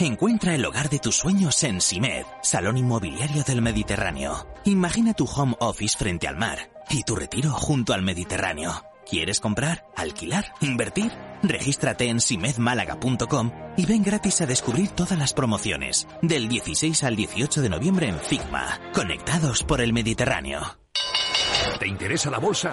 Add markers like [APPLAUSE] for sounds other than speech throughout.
Encuentra el hogar de tus sueños en Simed, Salón Inmobiliario del Mediterráneo. Imagina tu home office frente al mar y tu retiro junto al Mediterráneo. ¿Quieres comprar, alquilar, invertir? Regístrate en simedmálaga.com y ven gratis a descubrir todas las promociones del 16 al 18 de noviembre en Figma, conectados por el Mediterráneo. ¿Te interesa la bolsa?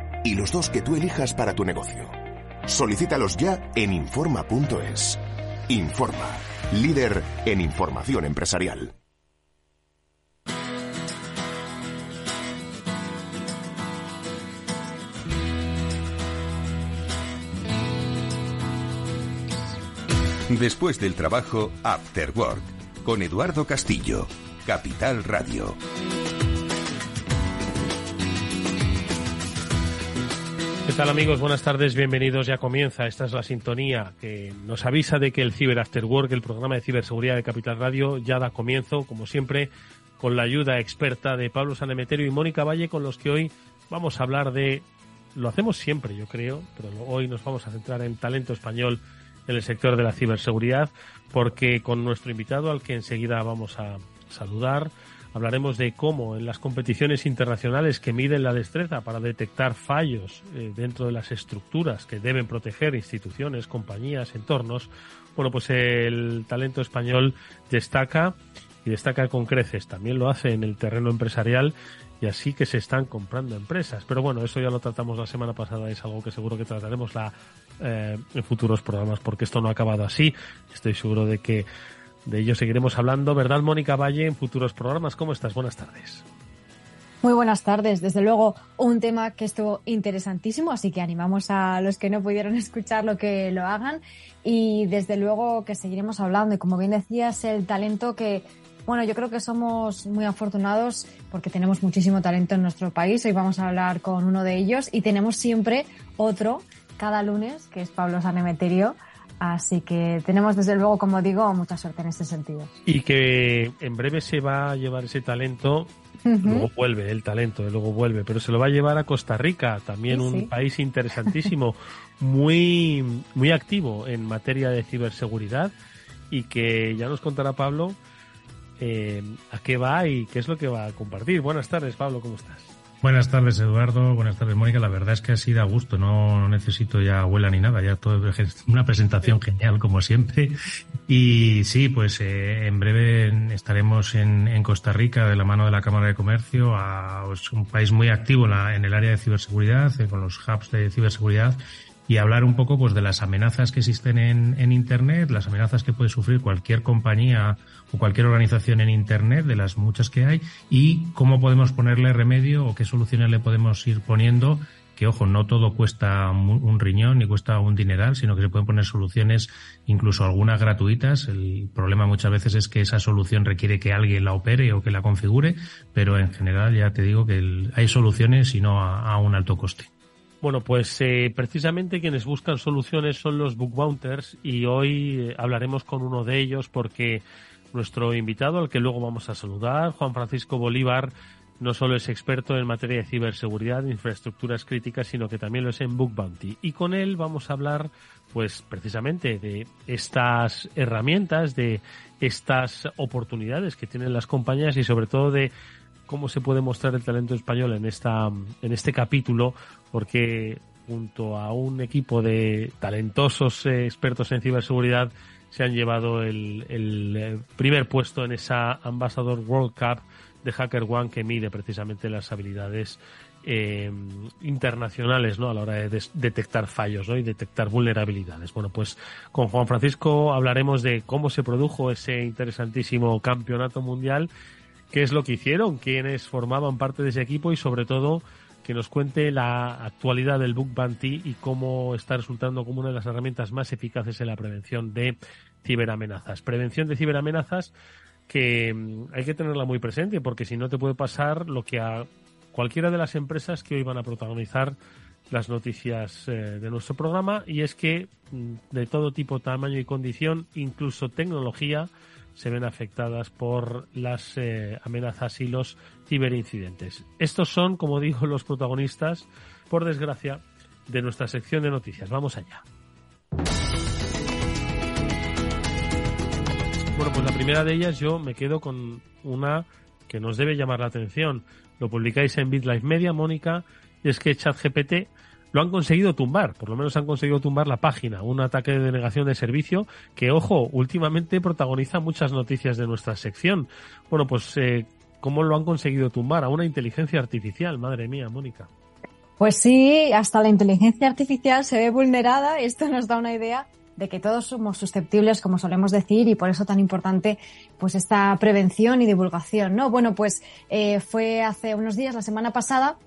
y los dos que tú elijas para tu negocio. Solicítalos ya en Informa.es. Informa, líder en información empresarial. Después del trabajo, After Work, con Eduardo Castillo, Capital Radio. ¿Qué tal amigos? Buenas tardes, bienvenidos. Ya comienza. Esta es la sintonía que nos avisa de que el Cyber After Work, el programa de ciberseguridad de Capital Radio, ya da comienzo, como siempre, con la ayuda experta de Pablo Sanemeterio y Mónica Valle, con los que hoy vamos a hablar de. Lo hacemos siempre, yo creo, pero hoy nos vamos a centrar en talento español en el sector de la ciberseguridad, porque con nuestro invitado, al que enseguida vamos a saludar, hablaremos de cómo en las competiciones internacionales que miden la destreza para detectar fallos eh, dentro de las estructuras que deben proteger instituciones, compañías, entornos, bueno, pues el talento español destaca y destaca con creces. También lo hace en el terreno empresarial y así que se están comprando empresas. Pero bueno, eso ya lo tratamos la semana pasada, es algo que seguro que trataremos eh, en futuros programas porque esto no ha acabado así. Estoy seguro de que de ello seguiremos hablando, ¿verdad, Mónica Valle, en futuros programas? ¿Cómo estás? Buenas tardes. Muy buenas tardes. Desde luego, un tema que estuvo interesantísimo, así que animamos a los que no pudieron [LAUGHS] escucharlo que lo hagan. Y desde luego que seguiremos hablando. Y como bien decías, el talento que, bueno, yo creo que somos muy afortunados porque tenemos muchísimo talento en nuestro país. Hoy vamos a hablar con uno de ellos y tenemos siempre otro cada lunes, que es Pablo Sanemeterio Así que tenemos desde luego, como digo, mucha suerte en ese sentido. Y que en breve se va a llevar ese talento, luego vuelve el talento, luego vuelve, pero se lo va a llevar a Costa Rica, también un país interesantísimo, [LAUGHS] muy, muy activo en materia de ciberseguridad y que ya nos contará Pablo eh, a qué va y qué es lo que va a compartir. Buenas tardes, Pablo, ¿cómo estás? Buenas tardes, Eduardo. Buenas tardes, Mónica. La verdad es que ha sido a gusto. No, necesito ya abuela ni nada. Ya todo es [LAUGHS] una presentación genial, como siempre. Y sí, pues eh, en breve estaremos en, Costa Rica de la mano de la Cámara de Comercio, a, pues, un país muy activo en, el área de ciberseguridad, eh, con los hubs de ciberseguridad y hablar un poco pues de las amenazas que existen en, Internet, las amenazas que puede sufrir cualquier compañía o cualquier organización en Internet, de las muchas que hay, y cómo podemos ponerle remedio o qué soluciones le podemos ir poniendo que ojo, no todo cuesta un riñón ni cuesta un dineral, sino que se pueden poner soluciones, incluso algunas gratuitas. El problema muchas veces es que esa solución requiere que alguien la opere o que la configure, pero en general ya te digo que hay soluciones y no a un alto coste. Bueno, pues eh, precisamente quienes buscan soluciones son los book bounters y hoy eh, hablaremos con uno de ellos porque nuestro invitado, al que luego vamos a saludar, Juan Francisco Bolívar, no solo es experto en materia de ciberseguridad, infraestructuras críticas, sino que también lo es en Book Bounty. Y con él vamos a hablar, pues, precisamente de estas herramientas, de estas oportunidades que tienen las compañías y sobre todo de cómo se puede mostrar el talento español en esta en este capítulo porque junto a un equipo de talentosos eh, expertos en ciberseguridad se han llevado el, eh, primer puesto en esa Ambassador World Cup de Hacker One que mide precisamente las habilidades eh, internacionales ¿no? a la hora de detectar fallos ¿no? y detectar vulnerabilidades. Bueno, pues con Juan Francisco hablaremos de cómo se produjo ese interesantísimo campeonato mundial qué es lo que hicieron, quiénes formaban parte de ese equipo y sobre todo que nos cuente la actualidad del Bug Bounty y cómo está resultando como una de las herramientas más eficaces en la prevención de ciberamenazas. Prevención de ciberamenazas que mm, hay que tenerla muy presente porque si no te puede pasar lo que a cualquiera de las empresas que hoy van a protagonizar las noticias eh, de nuestro programa y es que mm, de todo tipo, tamaño y condición, incluso tecnología, se ven afectadas por las eh, amenazas y los ciberincidentes. Estos son, como digo, los protagonistas, por desgracia, de nuestra sección de noticias. Vamos allá. Bueno, pues la primera de ellas yo me quedo con una que nos debe llamar la atención. Lo publicáis en BitLife Media, Mónica, y es que ChatGPT lo han conseguido tumbar, por lo menos han conseguido tumbar la página, un ataque de denegación de servicio que, ojo, últimamente protagoniza muchas noticias de nuestra sección. Bueno, pues, eh, ¿cómo lo han conseguido tumbar? A una inteligencia artificial, madre mía, Mónica. Pues sí, hasta la inteligencia artificial se ve vulnerada. Esto nos da una idea de que todos somos susceptibles, como solemos decir, y por eso tan importante pues esta prevención y divulgación, ¿no? Bueno, pues eh, fue hace unos días, la semana pasada,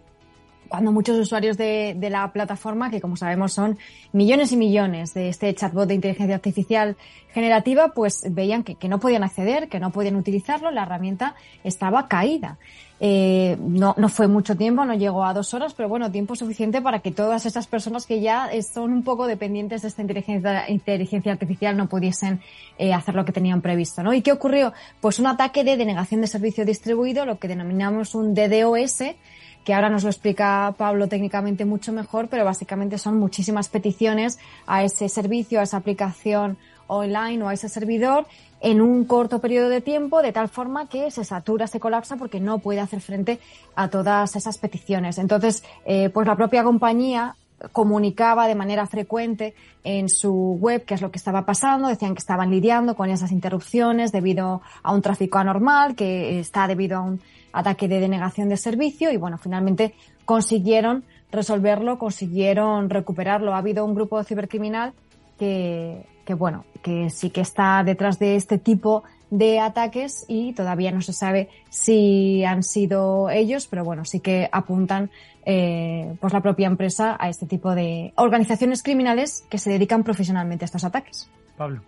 cuando muchos usuarios de, la plataforma, que como sabemos son millones y millones de este chatbot de inteligencia artificial generativa, pues veían que, no podían acceder, que no podían utilizarlo, la herramienta estaba caída. Eh, no, no fue mucho tiempo, no llegó a dos horas, pero bueno, tiempo suficiente para que todas esas personas que ya son un poco dependientes de esta inteligencia, inteligencia artificial no pudiesen eh, hacer lo que tenían previsto, ¿no? ¿Y qué ocurrió? Pues un ataque de denegación de servicio distribuido, lo que denominamos un DDoS, que ahora nos lo explica Pablo técnicamente mucho mejor, pero básicamente son muchísimas peticiones a ese servicio, a esa aplicación online o a ese servidor en un corto periodo de tiempo, de tal forma que se satura, se colapsa porque no puede hacer frente a todas esas peticiones. Entonces, eh, pues la propia compañía comunicaba de manera frecuente en su web qué es lo que estaba pasando, decían que estaban lidiando con esas interrupciones debido a un tráfico anormal, que está debido a un ataque de denegación de servicio y bueno, finalmente consiguieron resolverlo, consiguieron recuperarlo. Ha habido un grupo cibercriminal que, que bueno, que sí que está detrás de este tipo de ataques y todavía no se sabe si han sido ellos, pero bueno, sí que apuntan eh, pues la propia empresa a este tipo de organizaciones criminales que se dedican profesionalmente a estos ataques. Pablo.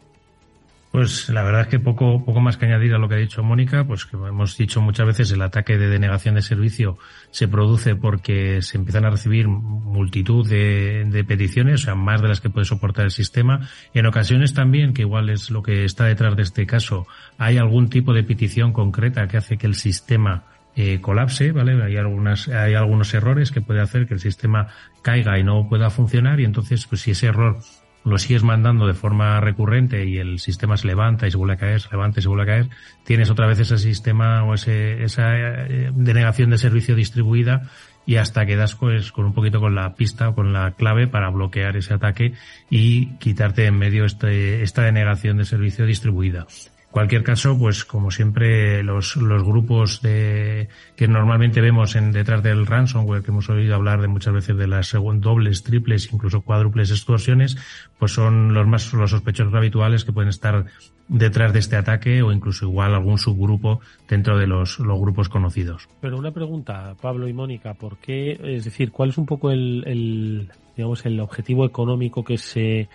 Pues la verdad es que poco, poco más que añadir a lo que ha dicho Mónica, pues que hemos dicho muchas veces el ataque de denegación de servicio se produce porque se empiezan a recibir multitud de, de peticiones, o sea, más de las que puede soportar el sistema. En ocasiones también, que igual es lo que está detrás de este caso, hay algún tipo de petición concreta que hace que el sistema eh, colapse, ¿vale? Hay algunas, hay algunos errores que puede hacer que el sistema caiga y no pueda funcionar y entonces, pues si ese error lo sigues mandando de forma recurrente y el sistema se levanta y se vuelve a caer, se levanta y se vuelve a caer, tienes otra vez ese sistema o ese, esa eh, denegación de servicio distribuida y hasta quedas pues con un poquito con la pista o con la clave para bloquear ese ataque y quitarte en medio este, esta denegación de servicio distribuida cualquier caso, pues como siempre, los, los grupos de, que normalmente vemos en, detrás del ransomware, que hemos oído hablar de muchas veces de las dobles, triples, incluso cuádruples extorsiones, pues son los más, los sospechosos habituales que pueden estar detrás de este ataque o incluso igual algún subgrupo dentro de los, los grupos conocidos. Pero una pregunta, Pablo y Mónica, ¿por qué, es decir, cuál es un poco el, el digamos, el objetivo económico que se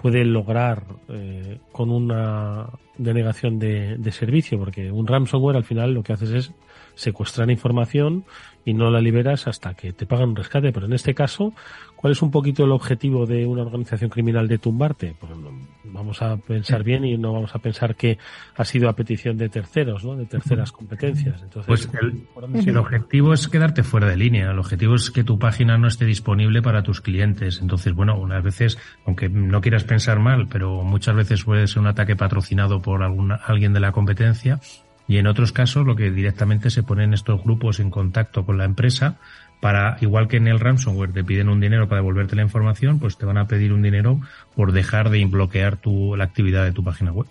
puede lograr eh, con una denegación de, de, servicio, porque un ransomware al final lo que haces es secuestrar información y no la liberas hasta que te pagan un rescate. Pero en este caso, ¿cuál es un poquito el objetivo de una organización criminal de tumbarte? Pues vamos a pensar bien y no vamos a pensar que ha sido a petición de terceros, ¿no? De terceras competencias. Entonces, pues el, el objetivo es quedarte fuera de línea. El objetivo es que tu página no esté disponible para tus clientes. Entonces, bueno, unas veces, aunque no quieras pensar mal, pero muchas veces puede ser un ataque patrocinado por alguna, alguien de la competencia y en otros casos lo que directamente se ponen estos grupos en contacto con la empresa para, igual que en el ransomware te piden un dinero para devolverte la información, pues te van a pedir un dinero por dejar de bloquear tu, la actividad de tu página web.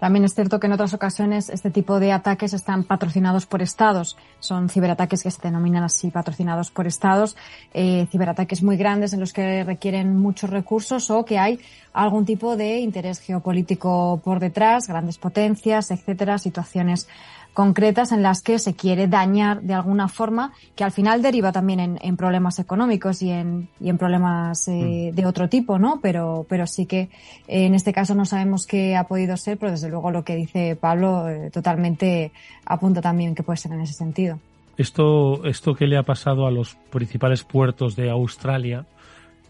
También es cierto que en otras ocasiones este tipo de ataques están patrocinados por estados. Son ciberataques que se denominan así, patrocinados por estados, eh, ciberataques muy grandes en los que requieren muchos recursos o que hay algún tipo de interés geopolítico por detrás, grandes potencias, etcétera, situaciones concretas en las que se quiere dañar de alguna forma, que al final deriva también en, problemas económicos y en, y en problemas eh, mm. de otro tipo, ¿no? Pero, pero sí que eh, en este caso no sabemos qué ha podido ser, pero desde luego lo que dice Pablo eh, totalmente apunta también que puede ser en ese sentido. Esto, esto que le ha pasado a los principales puertos de Australia,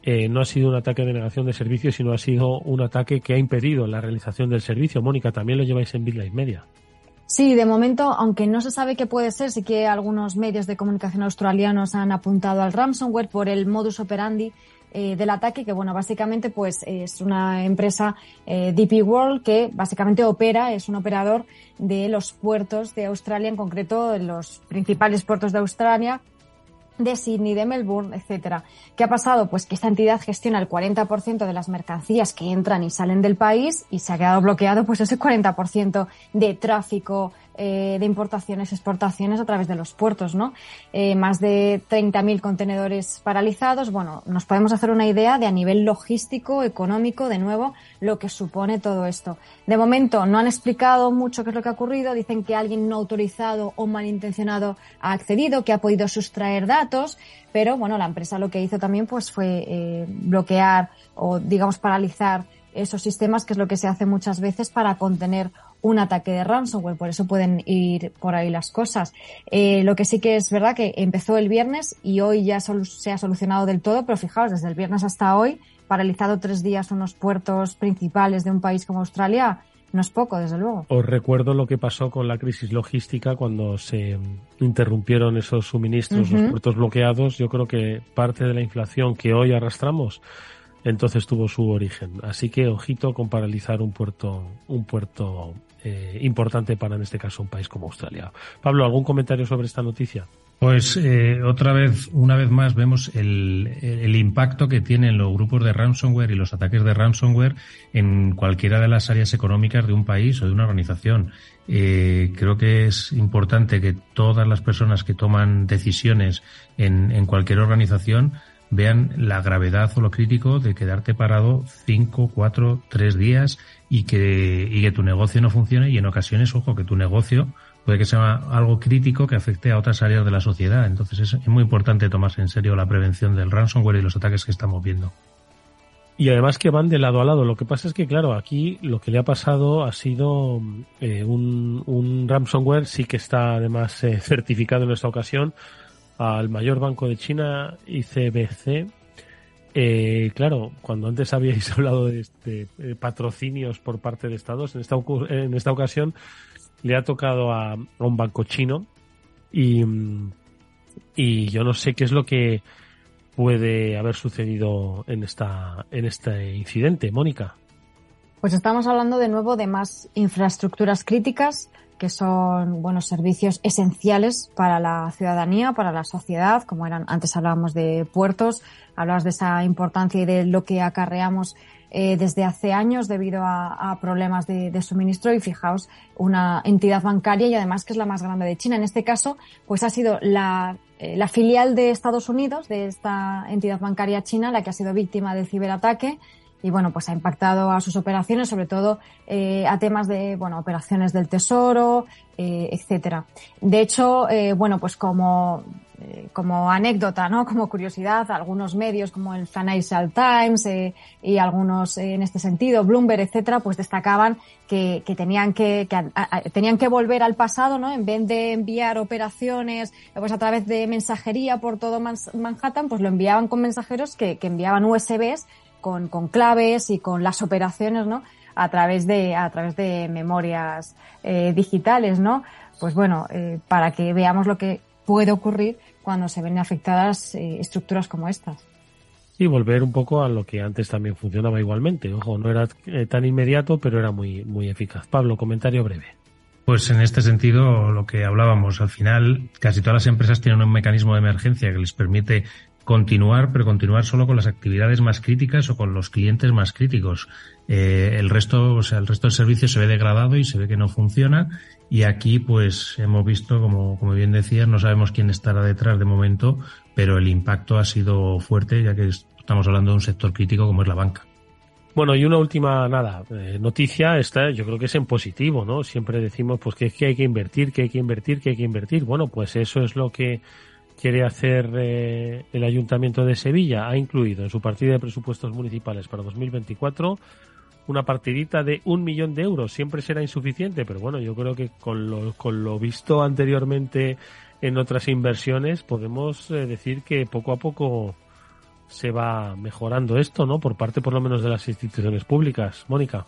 eh, no ha sido un ataque de negación de servicio, sino ha sido un ataque que ha impedido la realización del servicio. Mónica, también lo lleváis en Big Media. Sí, de momento, aunque no se sabe qué puede ser, sí que algunos medios de comunicación australianos han apuntado al ransomware por el modus operandi eh, del ataque, que bueno, básicamente pues es una empresa eh, DP World que básicamente opera, es un operador de los puertos de Australia, en concreto los principales puertos de Australia, de Sydney, de Melbourne, etcétera. ¿Qué ha pasado? Pues que esta entidad gestiona el 40% de las mercancías que entran y salen del país y se ha quedado bloqueado pues ese 40% de tráfico eh, de importaciones, exportaciones a través de los puertos, ¿no? Eh, más de 30.000 contenedores paralizados. Bueno, nos podemos hacer una idea de a nivel logístico, económico, de nuevo, lo que supone todo esto. De momento no han explicado mucho qué es lo que ha ocurrido. Dicen que alguien no autorizado o malintencionado ha accedido, que ha podido sustraer datos, pero bueno, la empresa lo que hizo también pues fue eh, bloquear o digamos paralizar esos sistemas, que es lo que se hace muchas veces para contener un ataque de ransomware, por eso pueden ir por ahí las cosas. Eh, lo que sí que es verdad que empezó el viernes y hoy ya se ha solucionado del todo, pero fijaos, desde el viernes hasta hoy, paralizado tres días unos puertos principales de un país como Australia, no es poco, desde luego. Os recuerdo lo que pasó con la crisis logística cuando se interrumpieron esos suministros, los puertos bloqueados. Yo creo que parte de la inflación que hoy arrastramos entonces tuvo su origen. Así que ojito con paralizar un puerto, un puerto eh, importante para en este caso un país como Australia. Pablo, ¿algún comentario sobre esta noticia? Pues eh, otra vez, una vez más, vemos el, el, impacto que tienen los grupos de ransomware y los ataques de ransomware en cualquiera de las áreas económicas de un país o de una organización. Eh, creo que es importante que todas las personas que toman decisiones en, en cualquier organización vean la gravedad o lo crítico de quedarte parado cinco, cuatro, tres días y que, y que tu negocio no funcione y en ocasiones, ojo, que tu negocio puede que sea algo crítico que afecte a otras áreas de la sociedad. Entonces es, muy importante tomarse en serio la prevención del ransomware y los ataques que estamos viendo. Y además que van de lado a lado. Lo que pasa es que, claro, aquí lo que le ha pasado ha sido eh, un, un ransomware, sí que está además eh, [LAUGHS] certificado en esta ocasión, al mayor banco de China, ICBC. Eh, claro, cuando antes habíais [LAUGHS] hablado de, este, patrocinios por parte de Estados, en esta, en esta ocasión le ha tocado a, un banco chino y, y yo no sé qué es lo que puede haber sucedido en esta en este incidente, Mónica. Pues estamos hablando de nuevo de más infraestructuras críticas que son buenos servicios esenciales para la ciudadanía, para la sociedad, como eran antes hablábamos de puertos, hablabas de esa importancia y de lo que acarreamos eh, desde hace años debido a, problemas de, suministro y fijaos una entidad bancaria y además que es la más grande de China. En este caso, pues ha sido la, eh, la filial de Estados Unidos de esta entidad bancaria china la que ha sido víctima del ciberataque y bueno, pues ha impactado a sus operaciones, sobre todo eh, a temas de, bueno, operaciones del tesoro, eh, etcétera. De hecho, eh, bueno, pues como, eh, como anécdota, ¿no? Como curiosidad, algunos medios como el Financial Times eh, y algunos eh, en este sentido, Bloomberg, etcétera, pues destacaban que, que tenían que, que tenían que volver al pasado, ¿no? En vez de enviar operaciones, pues a través de mensajería por todo Manhattan, pues lo enviaban con mensajeros que, que enviaban USBs con, con claves y con las operaciones, ¿no? A través de, a través de memorias eh, digitales, ¿no? Pues bueno, eh, para que veamos lo que puede ocurrir cuando se ven afectadas eh, estructuras como estas. Y volver un poco a lo que antes también funcionaba igualmente. Ojo, no era eh, tan inmediato, pero era muy, muy eficaz. Pablo, comentario breve. Pues en este sentido, lo que hablábamos, al final casi todas las empresas tienen un mecanismo de emergencia que les permite continuar, pero continuar solo con las actividades más críticas o con los clientes más críticos. Eh, el resto, o sea, el resto del servicio se ve degradado y se ve que no funciona. Y aquí, pues, hemos visto, como, como bien decías, no sabemos quién estará detrás de momento, pero el impacto ha sido fuerte, ya que estamos hablando de un sector crítico como es la banca. Bueno, y una última, nada, eh, noticia, esta yo creo que es en positivo, ¿no? Siempre decimos pues que, que hay que invertir, que hay que invertir, que hay que invertir. Bueno, pues eso es lo que quiere hacer eh, el Ayuntamiento de Sevilla. Ha incluido en su partida de presupuestos municipales para 2024 una partidita de un millón de euros. Siempre será insuficiente, pero bueno, yo creo que con lo, con lo visto anteriormente en otras inversiones podemos eh, decir que poco a poco se va mejorando esto, ¿no? Por parte por lo menos de las instituciones públicas. Mónica.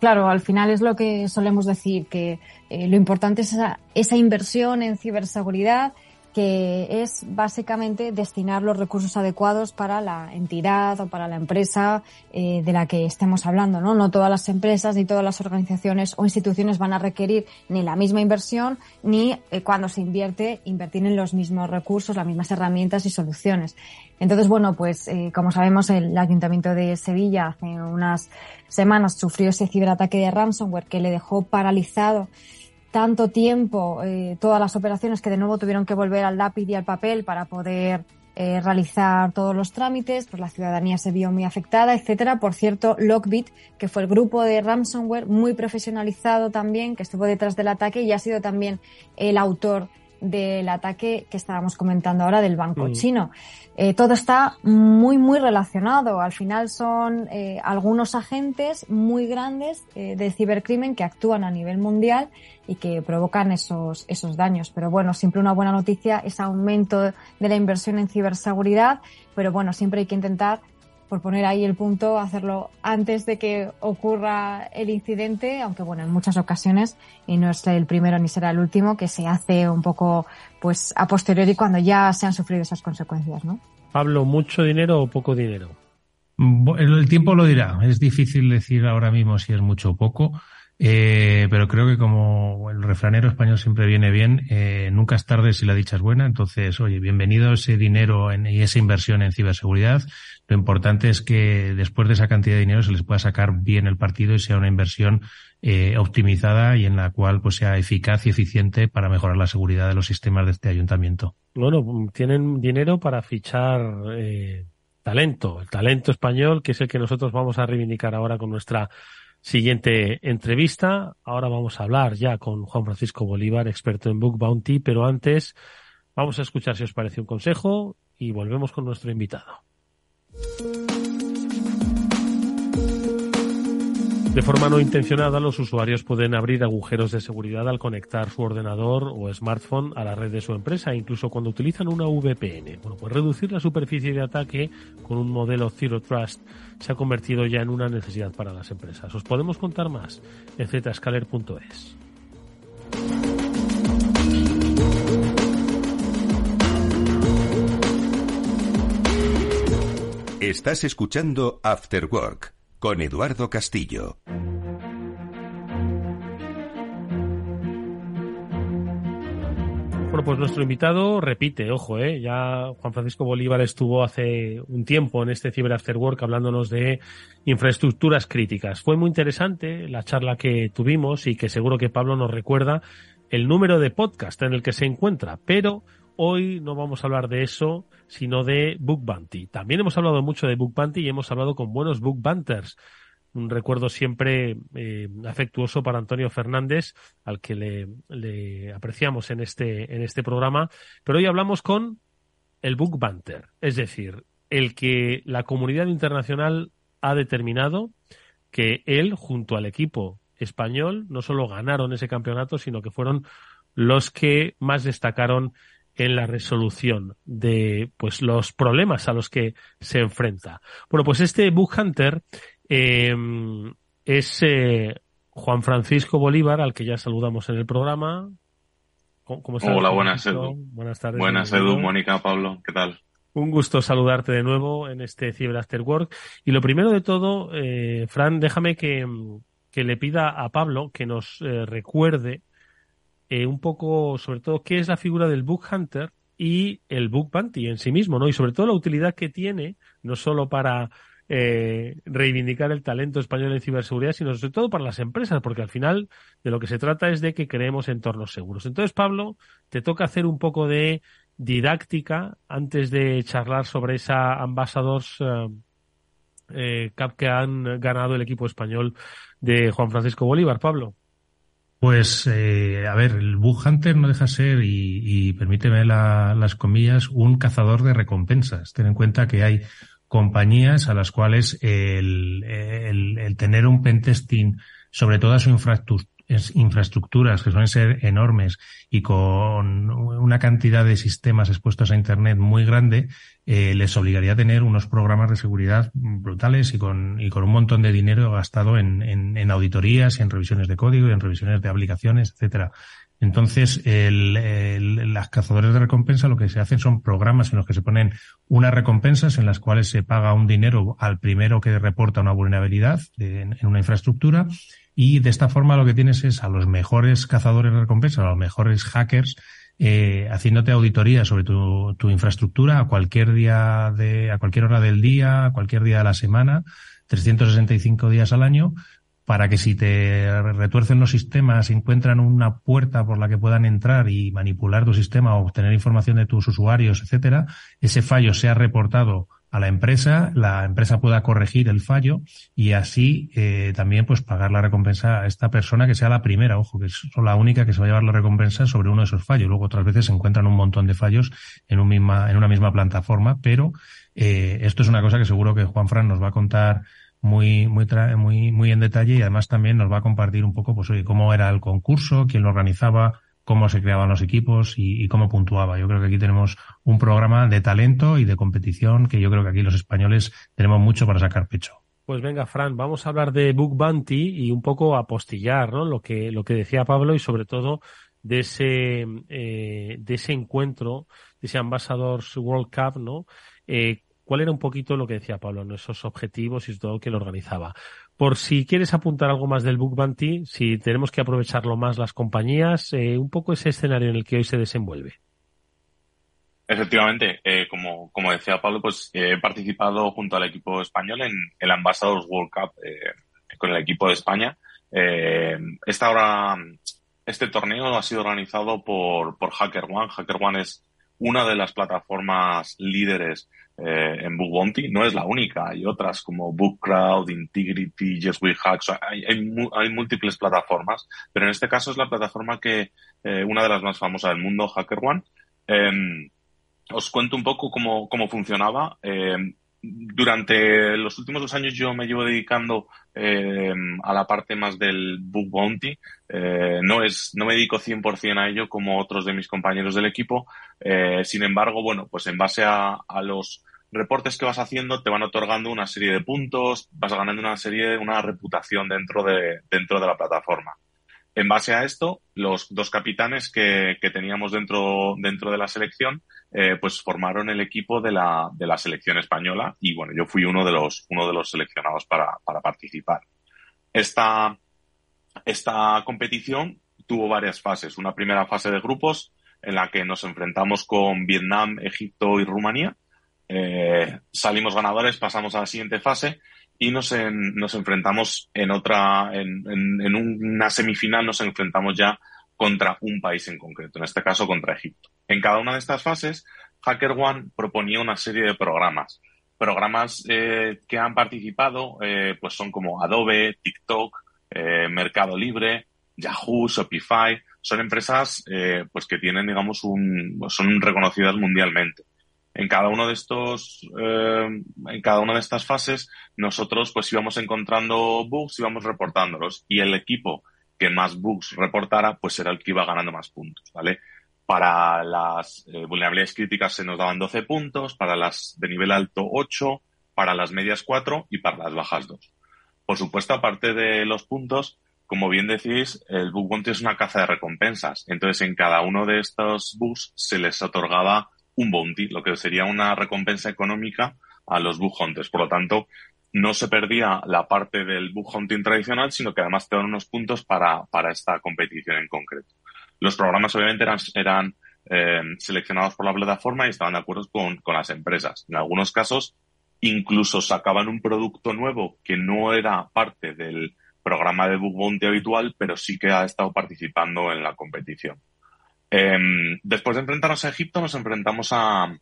Claro, al final es lo que solemos decir, que eh, lo importante es esa, esa inversión en ciberseguridad que es básicamente destinar los recursos adecuados para la entidad o para la empresa eh, de la que estemos hablando, ¿no? No todas las empresas ni todas las organizaciones o instituciones van a requerir ni la misma inversión ni eh, cuando se invierte invertir en los mismos recursos, las mismas herramientas y soluciones. Entonces, bueno, pues eh, como sabemos, el Ayuntamiento de Sevilla hace unas semanas sufrió ese ciberataque de ransomware que le dejó paralizado tanto tiempo eh, todas las operaciones que de nuevo tuvieron que volver al lápiz y al papel para poder eh, realizar todos los trámites, pues la ciudadanía se vio muy afectada, etcétera. Por cierto, Lockbit, que fue el grupo de ransomware muy profesionalizado también, que estuvo detrás del ataque y ha sido también el autor del ataque que estábamos comentando ahora del banco mm. chino. Eh, todo está muy, muy relacionado. Al final son eh, algunos agentes muy grandes eh, de cibercrimen que actúan a nivel mundial y que provocan esos, esos daños. Pero bueno, siempre una buena noticia es aumento de la inversión en ciberseguridad, pero bueno, siempre hay que intentar por poner ahí el punto, hacerlo antes de que ocurra el incidente, aunque bueno, en muchas ocasiones, y no es el primero ni será el último, que se hace un poco pues a posteriori cuando ya se han sufrido esas consecuencias, ¿no? Pablo, ¿mucho dinero o poco dinero? El tiempo lo dirá. Es difícil decir ahora mismo si es mucho o poco. Eh, pero creo que como el refranero español siempre viene bien, eh, nunca es tarde si la dicha es buena. Entonces, oye, bienvenido ese dinero en, y esa inversión en ciberseguridad. Lo importante es que después de esa cantidad de dinero se les pueda sacar bien el partido y sea una inversión eh, optimizada y en la cual pues sea eficaz y eficiente para mejorar la seguridad de los sistemas de este ayuntamiento. Bueno, tienen dinero para fichar eh, talento, el talento español, que es el que nosotros vamos a reivindicar ahora con nuestra Siguiente entrevista. Ahora vamos a hablar ya con Juan Francisco Bolívar, experto en Book Bounty, pero antes vamos a escuchar si os parece un consejo y volvemos con nuestro invitado. De forma no intencionada, los usuarios pueden abrir agujeros de seguridad al conectar su ordenador o smartphone a la red de su empresa, incluso cuando utilizan una VPN. Bueno, pues reducir la superficie de ataque con un modelo Zero Trust se ha convertido ya en una necesidad para las empresas. Os podemos contar más en zscaler.es. Estás escuchando After Work con Eduardo Castillo. Bueno, pues nuestro invitado repite, ojo, ¿eh? ya Juan Francisco Bolívar estuvo hace un tiempo en este Cyber After Work hablándonos de infraestructuras críticas. Fue muy interesante la charla que tuvimos y que seguro que Pablo nos recuerda el número de podcast en el que se encuentra, pero hoy no vamos a hablar de eso, sino de Book. También hemos hablado mucho de Book y hemos hablado con buenos Book Banters. Un recuerdo siempre eh, afectuoso para Antonio Fernández, al que le, apreciamos en este, en este programa. Pero hoy hablamos con el Book Banter, es decir, el que la comunidad internacional ha determinado que él, junto al equipo español, no solo ganaron ese campeonato, sino que fueron los que más destacaron en la resolución de pues los problemas a los que se enfrenta. Bueno, pues este Book Hunter eh, es eh, Juan Francisco Bolívar, al que ya saludamos en el programa. ¿Cómo, estás, Hola, buenas, Edu. Buenas tardes. Buenas, Edu, Mónica, Pablo, ¿qué tal? Un gusto saludarte de nuevo en este Cyber After Work. Y lo primero de todo, eh, Fran, déjame que, que, le pida a Pablo que nos eh, recuerde eh, un poco, sobre todo, qué es la figura del Book Hunter y el Book Bounty en sí mismo, ¿no? Y sobre todo la utilidad que tiene, no solo para eh, reivindicar el talento español en ciberseguridad, sino sobre todo para las empresas, porque al final de lo que se trata es de que creemos entornos seguros. Entonces, Pablo, te toca hacer un poco de didáctica antes de charlar sobre esa Ambassadors eh, Cup que han ganado el equipo español de Juan Francisco Bolívar, Pablo. Pues, eh, a ver, el Bug Hunter no deja ser, y, permíteme las comillas, un cazador de recompensas. Ten en cuenta que hay compañías a las cuales el, el, tener un pentesting sobre toda su infraestructuras que suelen ser enormes y con una cantidad de sistemas expuestos a Internet muy grande, eh, les obligaría a tener unos programas de seguridad brutales y con, y con un montón de dinero gastado en, en, en auditorías y en revisiones de código y en revisiones de aplicaciones, etcétera. Entonces, las cazadores de recompensa lo que se hacen son programas en los que se ponen unas recompensas en las cuales se paga un dinero al primero que reporta una vulnerabilidad en, una infraestructura y de esta forma lo que tienes es a los mejores cazadores de recompensa, a los mejores hackers eh, haciéndote auditoría sobre tu, tu, infraestructura a cualquier día de, a cualquier hora del día, a cualquier día de la semana, 365 días al año, para que si te retuercen los sistemas, encuentran una puerta por la que puedan entrar y manipular tu sistema o obtener información de tus usuarios, etcétera, ese fallo sea reportado a la empresa, la empresa pueda corregir el fallo y así eh, también pues pagar la recompensa a esta persona que sea la primera, ojo, que es la única que se va a llevar la recompensa sobre uno de esos fallos. Luego otras veces se encuentran un montón de fallos en, un misma, en una misma plataforma, pero eh, esto es una cosa que seguro que Juan Fran nos va a contar muy, muy, muy, muy en detalle y además también nos va a compartir un poco, pues, oye, cómo era el concurso, quién lo organizaba, cómo se creaban los equipos y, cómo puntuaba. Yo creo que aquí tenemos un programa de talento y de competición que yo creo que aquí los españoles tenemos mucho para sacar pecho. Pues venga, Fran, vamos a hablar de Book Bounty y un poco apostillar, ¿no? Lo que, lo que decía Pablo y sobre todo de ese, eh, de ese encuentro, de ese Ambassadors World Cup, ¿no? Eh, cuál era un poquito lo que decía Pablo, esos objetivos y todo que lo organizaba. Por si quieres apuntar algo más del Book Bounty, si tenemos que aprovecharlo más las compañías, eh, un poco ese escenario en el que hoy se desenvuelve. Efectivamente, eh, como, como decía Pablo, pues he participado junto al equipo español en el Ambassadors World Cup eh, con el equipo de España. esta hora, este torneo ha sido organizado por, por HackerOne. HackerOne es una de las plataformas líderes eh, en Book Bounty. No es la única, hay otras como BookCrowd, Integrity, Just We Hack, hay, hay, múltiples plataformas, pero en este caso es la plataforma que, eh, una de las más famosas del mundo, HackerOne. Eh, os cuento un poco cómo, cómo funcionaba. Em, durante los últimos dos años yo me llevo dedicando eh, a la parte más del book bounty. Eh, no es, no me dedico 100% a ello como otros de mis compañeros del equipo. Sin embargo, bueno, pues en base a, los reportes que vas haciendo te van otorgando una serie de puntos, vas ganando una serie de una reputación dentro de, dentro de la plataforma. En base a esto, los dos capitanes que, que teníamos dentro, dentro de la selección eh, pues formaron el equipo de la, de la selección española y bueno, yo fui uno de los, uno de los seleccionados para, para participar. Esta, esta competición tuvo varias fases. Una primera fase de grupos en la que nos enfrentamos con Vietnam, Egipto y Rumanía. Eh, salimos ganadores, pasamos a la siguiente fase y nos, nos enfrentamos en otra, en, en, en, una semifinal nos enfrentamos ya contra un país en concreto, en este caso contra Egipto. En cada una de estas fases, HackerOne proponía una serie de programas. Programas eh, que han participado eh, pues son como Adobe, TikTok, eh, Mercado Libre, Yahoo, Shopify. Son empresas eh, pues que tienen, digamos, un, son reconocidas mundialmente. En cada uno de estos, eh, en cada una de estas fases, nosotros pues íbamos encontrando bugs, íbamos reportándolos y el equipo que más bugs reportara, pues era el que iba ganando más puntos, ¿vale? Para las eh, vulnerabilidades críticas se nos daban 12 puntos, para las de nivel alto 8, para las medias 4 y para las bajas 2. Por supuesto, aparte de los puntos, como bien decís, el bug bounty es una caza de recompensas. Entonces, en cada uno de estos bugs se les otorgaba un bounty, lo que sería una recompensa económica a los bug hunters. Por lo tanto, no se perdía la parte del bug hunting tradicional, sino que además te dan unos puntos para, para esta competición en concreto. Los programas obviamente eran, eran eh, seleccionados por la plataforma y estaban de acuerdo con, con las empresas. En algunos casos, incluso sacaban un producto nuevo que no era parte del programa de bug bounty habitual, pero sí que ha estado participando en la competición. Eh, después de enfrentarnos a Egipto, nos enfrentamos a,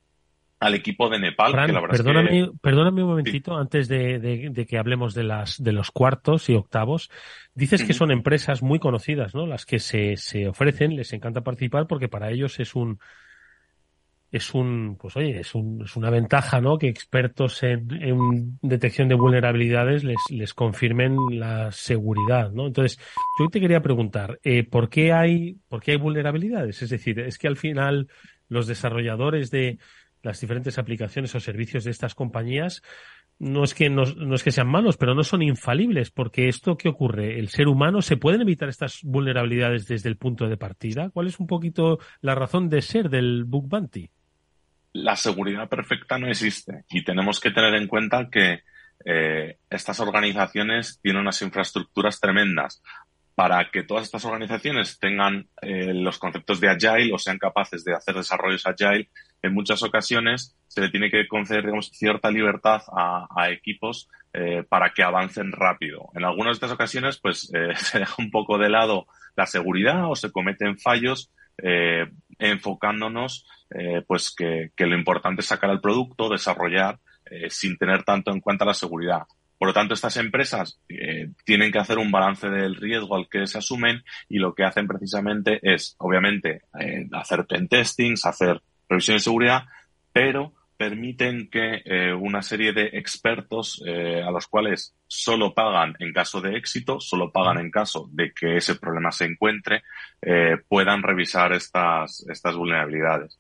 al equipo de Nepal. Fran, que la verdad perdóname, es que... perdóname un momentito antes de, de, de, que hablemos de las de los cuartos y octavos. Dices uh -huh. que son empresas muy conocidas, ¿no? Las que se, se ofrecen, les encanta participar porque para ellos es un es un, pues oye, es, un, es una ventaja, ¿no? Que expertos en, detección de vulnerabilidades les, les confirmen la seguridad, ¿no? Entonces, yo te quería preguntar, eh, ¿por qué hay, por qué hay vulnerabilidades? Es decir, es que al final los desarrolladores de las diferentes aplicaciones o servicios de estas compañías no es que no, no, es que sean malos, pero no son infalibles, porque esto qué ocurre, el ser humano se pueden evitar estas vulnerabilidades desde el punto de partida. ¿Cuál es un poquito la razón de ser del bug bounty? La seguridad perfecta no existe y tenemos que tener en cuenta que eh, estas organizaciones tienen unas infraestructuras tremendas. Para que todas estas organizaciones tengan eh, los conceptos de agile o sean capaces de hacer desarrollos agile, en muchas ocasiones se le tiene que conceder digamos, cierta libertad a, equipos eh, para que avancen rápido. En algunas de estas ocasiones, pues [LAUGHS] se deja un poco de lado la seguridad o se cometen fallos enfocándonos eh, pues que, lo importante es sacar el producto, desarrollar eh, sin tener tanto en cuenta la seguridad. Por lo tanto, estas empresas eh, tienen que hacer un balance del riesgo al que se asumen y lo que hacen precisamente es, obviamente, hacer pen testings, hacer revisión de seguridad, pero permiten que eh, una serie de expertos eh, a los cuales solo pagan en caso de éxito, solo pagan en caso de que ese problema se encuentre, eh, puedan revisar estas, estas vulnerabilidades.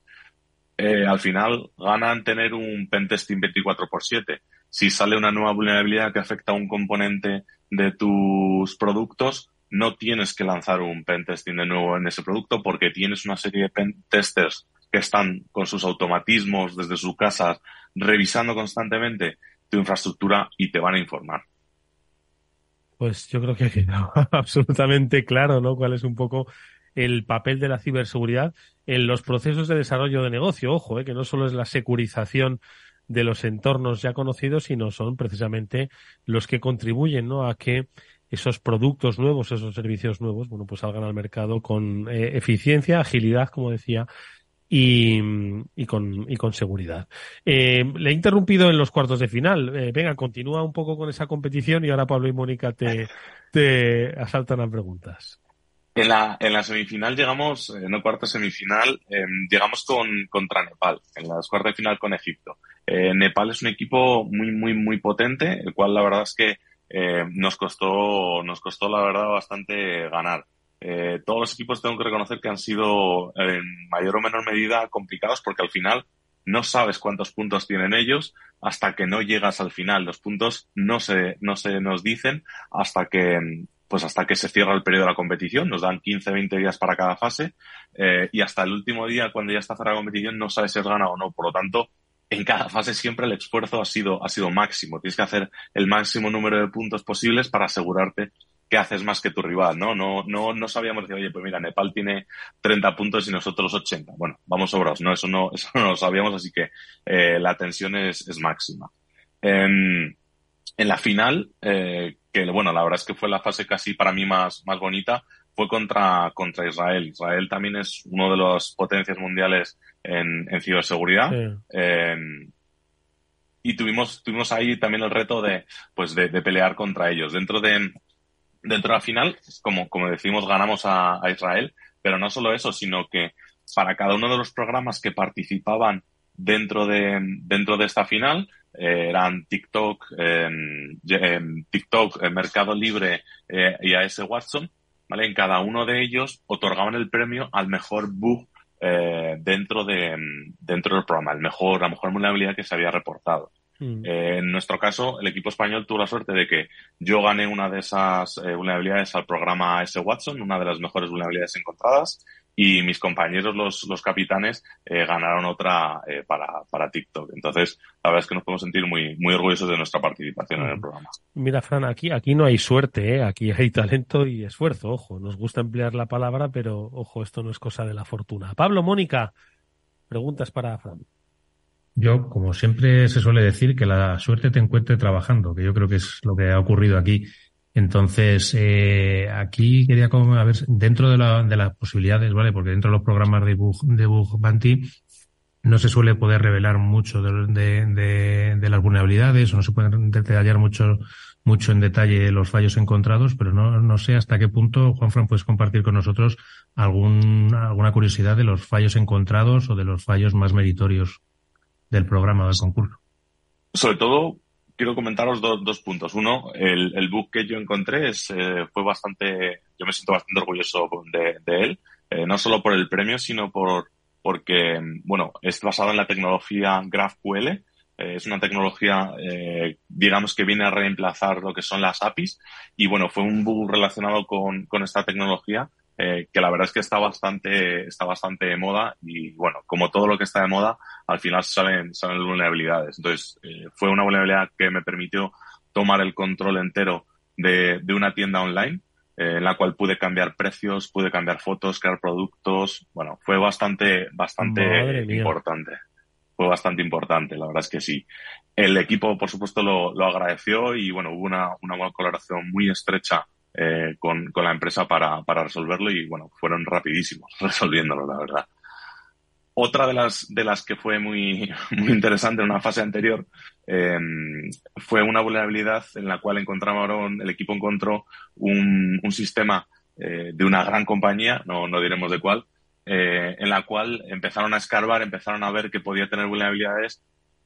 al final ganan tener un pentesting 24 x 7. Si sale una nueva vulnerabilidad que afecta a un componente de tus productos, no tienes que lanzar un pentesting de nuevo en ese producto porque tienes una serie de pentesters que están con sus automatismos desde sus casas revisando constantemente tu infraestructura y te van a informar. Pues yo creo que [LAUGHS] ha quedado absolutamente claro, ¿no? Cuál es un poco el papel de la ciberseguridad en los procesos de desarrollo de negocio. Ojo, ¿eh? que no solo es la securización de los entornos ya conocidos, sino son precisamente los que contribuyen, ¿no? A que esos productos nuevos, esos servicios nuevos, bueno, pues salgan al mercado con eh, eficiencia, agilidad, como decía, y, con, seguridad. Eh, le he interrumpido en los cuartos de final. Eh, venga, continúa un poco con esa competición y ahora Pablo y Mónica te, asaltan a preguntas. En la, la semifinal llegamos, en el cuarto semifinal, eh, llegamos con, contra Nepal, en las cuartas de final con Egipto. Eh, Nepal es un equipo muy, muy, muy potente, el cual la verdad es que eh, nos costó, nos costó la verdad bastante ganar. Eh, todos los equipos tengo que reconocer que han sido en mayor o menor medida complicados porque al final no sabes cuántos puntos tienen ellos hasta que no llegas al final. Los puntos no se, no se nos dicen hasta que, pues hasta que se cierra el periodo de la competición. Nos dan 15, 20 días para cada fase eh, y hasta el último día, cuando ya está cerrada la competición, no sabes si es gana o no. Por lo tanto, en cada fase siempre el esfuerzo ha sido, ha sido máximo. Tienes que hacer el máximo número de puntos posibles para asegurarte que haces más que tu rival, ¿no? No, no, no sabíamos decir, oye, pues mira, Nepal tiene 30 puntos y nosotros 80. Bueno, vamos sobrados, ¿no? Eso no, [LAUGHS] eso no lo sabíamos, así que eh, la tensión es, es máxima. En, en la final, eh, que bueno, la verdad es que fue la fase casi para mí más, más bonita, fue contra, contra Israel. Israel también es uno de las potencias mundiales en, en ciberseguridad. Sí. Eh, y tuvimos, tuvimos ahí también el reto de, pues de, de pelear contra ellos. Dentro de, dentro de la final, como, como decimos, ganamos a, Israel, pero no solo eso, sino que para cada uno de los programas que participaban dentro de, dentro de esta final, eh, eran TikTok, eh, eh, TikTok, Mercado Libre y AS Watson, ¿vale? En cada uno de ellos otorgaban el premio al mejor bug dentro de, dentro del programa, el mejor, la mejor vulnerabilidad que se había reportado. Mm. Eh, en nuestro caso, el equipo español tuvo la suerte de que yo gané una de esas eh, vulnerabilidades al programa S. Watson, una de las mejores vulnerabilidades encontradas, y mis compañeros, los, los capitanes, eh, ganaron otra para, para TikTok. Entonces, la verdad es que nos podemos sentir muy, muy orgullosos de nuestra participación mm. en el programa. Mira, Fran, aquí, aquí no hay suerte, aquí hay talento y esfuerzo. Ojo, nos gusta emplear la palabra, pero ojo, esto no es cosa de la fortuna. Pablo, Mónica, preguntas para Fran. Yo, como siempre se suele decir, que la suerte te encuentre trabajando, que yo creo que es lo que ha ocurrido aquí. Entonces, eh, aquí quería como, a ver, dentro de, la, de las posibilidades, ¿vale? Porque dentro de los programas de Bug, de Bug Bounty, no se suele poder revelar mucho de, de, las vulnerabilidades o no se puede detallar mucho, mucho en detalle los fallos encontrados, pero no, no sé hasta qué punto, Juanfran, puedes compartir con nosotros algún, alguna curiosidad de los fallos encontrados o de los fallos más meritorios del programa del concurso. Sobre todo, quiero comentaros dos puntos. Uno, el, el book que yo encontré es, eh, fue bastante, yo me siento bastante orgulloso de, de él, eh, no solo por el premio, sino por porque, bueno, es basado en la tecnología GraphQL. Eh, es una tecnología, eh, digamos, que viene a reemplazar lo que son las APIs. Y bueno, fue un bug relacionado con, con esta tecnología eh, que la verdad es que está bastante, está bastante de moda. Y bueno, como todo lo que está de moda, al final salen, salen vulnerabilidades. Entonces, eh, fue una vulnerabilidad que me permitió tomar el control entero de, de una tienda online eh, en la cual pude cambiar precios, pude cambiar fotos, crear productos. Bueno, fue bastante, bastante importante. Fue bastante importante, la verdad es que sí. El equipo, por supuesto, lo, lo agradeció y bueno, hubo una, una buena colaboración muy estrecha eh, con, con, la empresa para, para resolverlo y bueno, fueron rapidísimos [LAUGHS] resolviéndolo, la verdad. Otra de las, de las que fue muy, [LAUGHS] muy interesante en una fase anterior eh, fue una vulnerabilidad en la cual encontraron, el equipo encontró un, un sistema eh, de una gran compañía, no, no diremos de cuál, eh, en la cual empezaron a escarbar, empezaron a ver que podía tener vulnerabilidades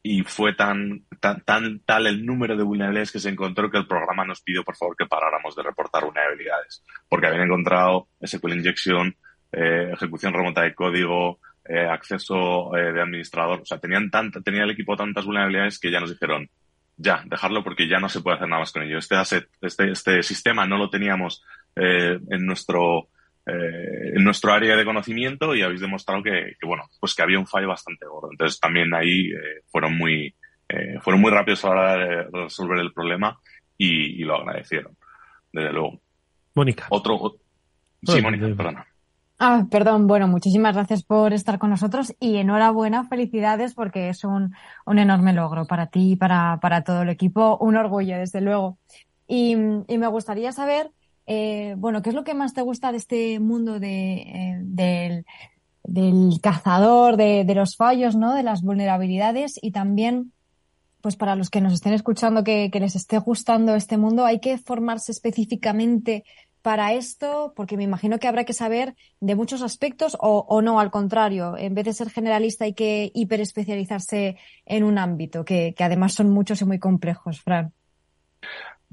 y fue tan, tan, tan tal el número de vulnerabilidades que se encontró que el programa nos pidió por favor que paráramos de reportar vulnerabilidades porque habían encontrado SQL injection, eh, ejecución remota de código, eh, acceso eh, de administrador. O sea, tenían tanta, tenía el equipo tantas vulnerabilidades que ya nos dijeron, ya, dejarlo porque ya no se puede hacer nada más con ello. Este asset, este, este sistema no lo teníamos eh, en nuestro eh, en nuestro área de conocimiento y habéis demostrado que, que, bueno, pues que había un fallo bastante gordo. Entonces también ahí eh, fueron muy eh, fueron muy rápidos a la hora de resolver el problema y, y lo agradecieron, desde luego. Mónica. Otro, sí, Mónica, perdona. Ah, perdón. Bueno, muchísimas gracias por estar con nosotros y enhorabuena, felicidades porque es un, un enorme logro para ti y para, para todo el equipo. Un orgullo, desde luego. Y, y me gustaría saber, eh, bueno, ¿qué es lo que más te gusta de este mundo eh, del, cazador, de, los fallos, ¿no? De las vulnerabilidades y también pues para los que nos estén escuchando que, les esté gustando este mundo, hay que formarse específicamente para esto? Porque me imagino que habrá que saber de muchos aspectos o, o no, al contrario, en vez de ser generalista hay que hiperespecializarse en un ámbito, que además son muchos y muy complejos, Fran.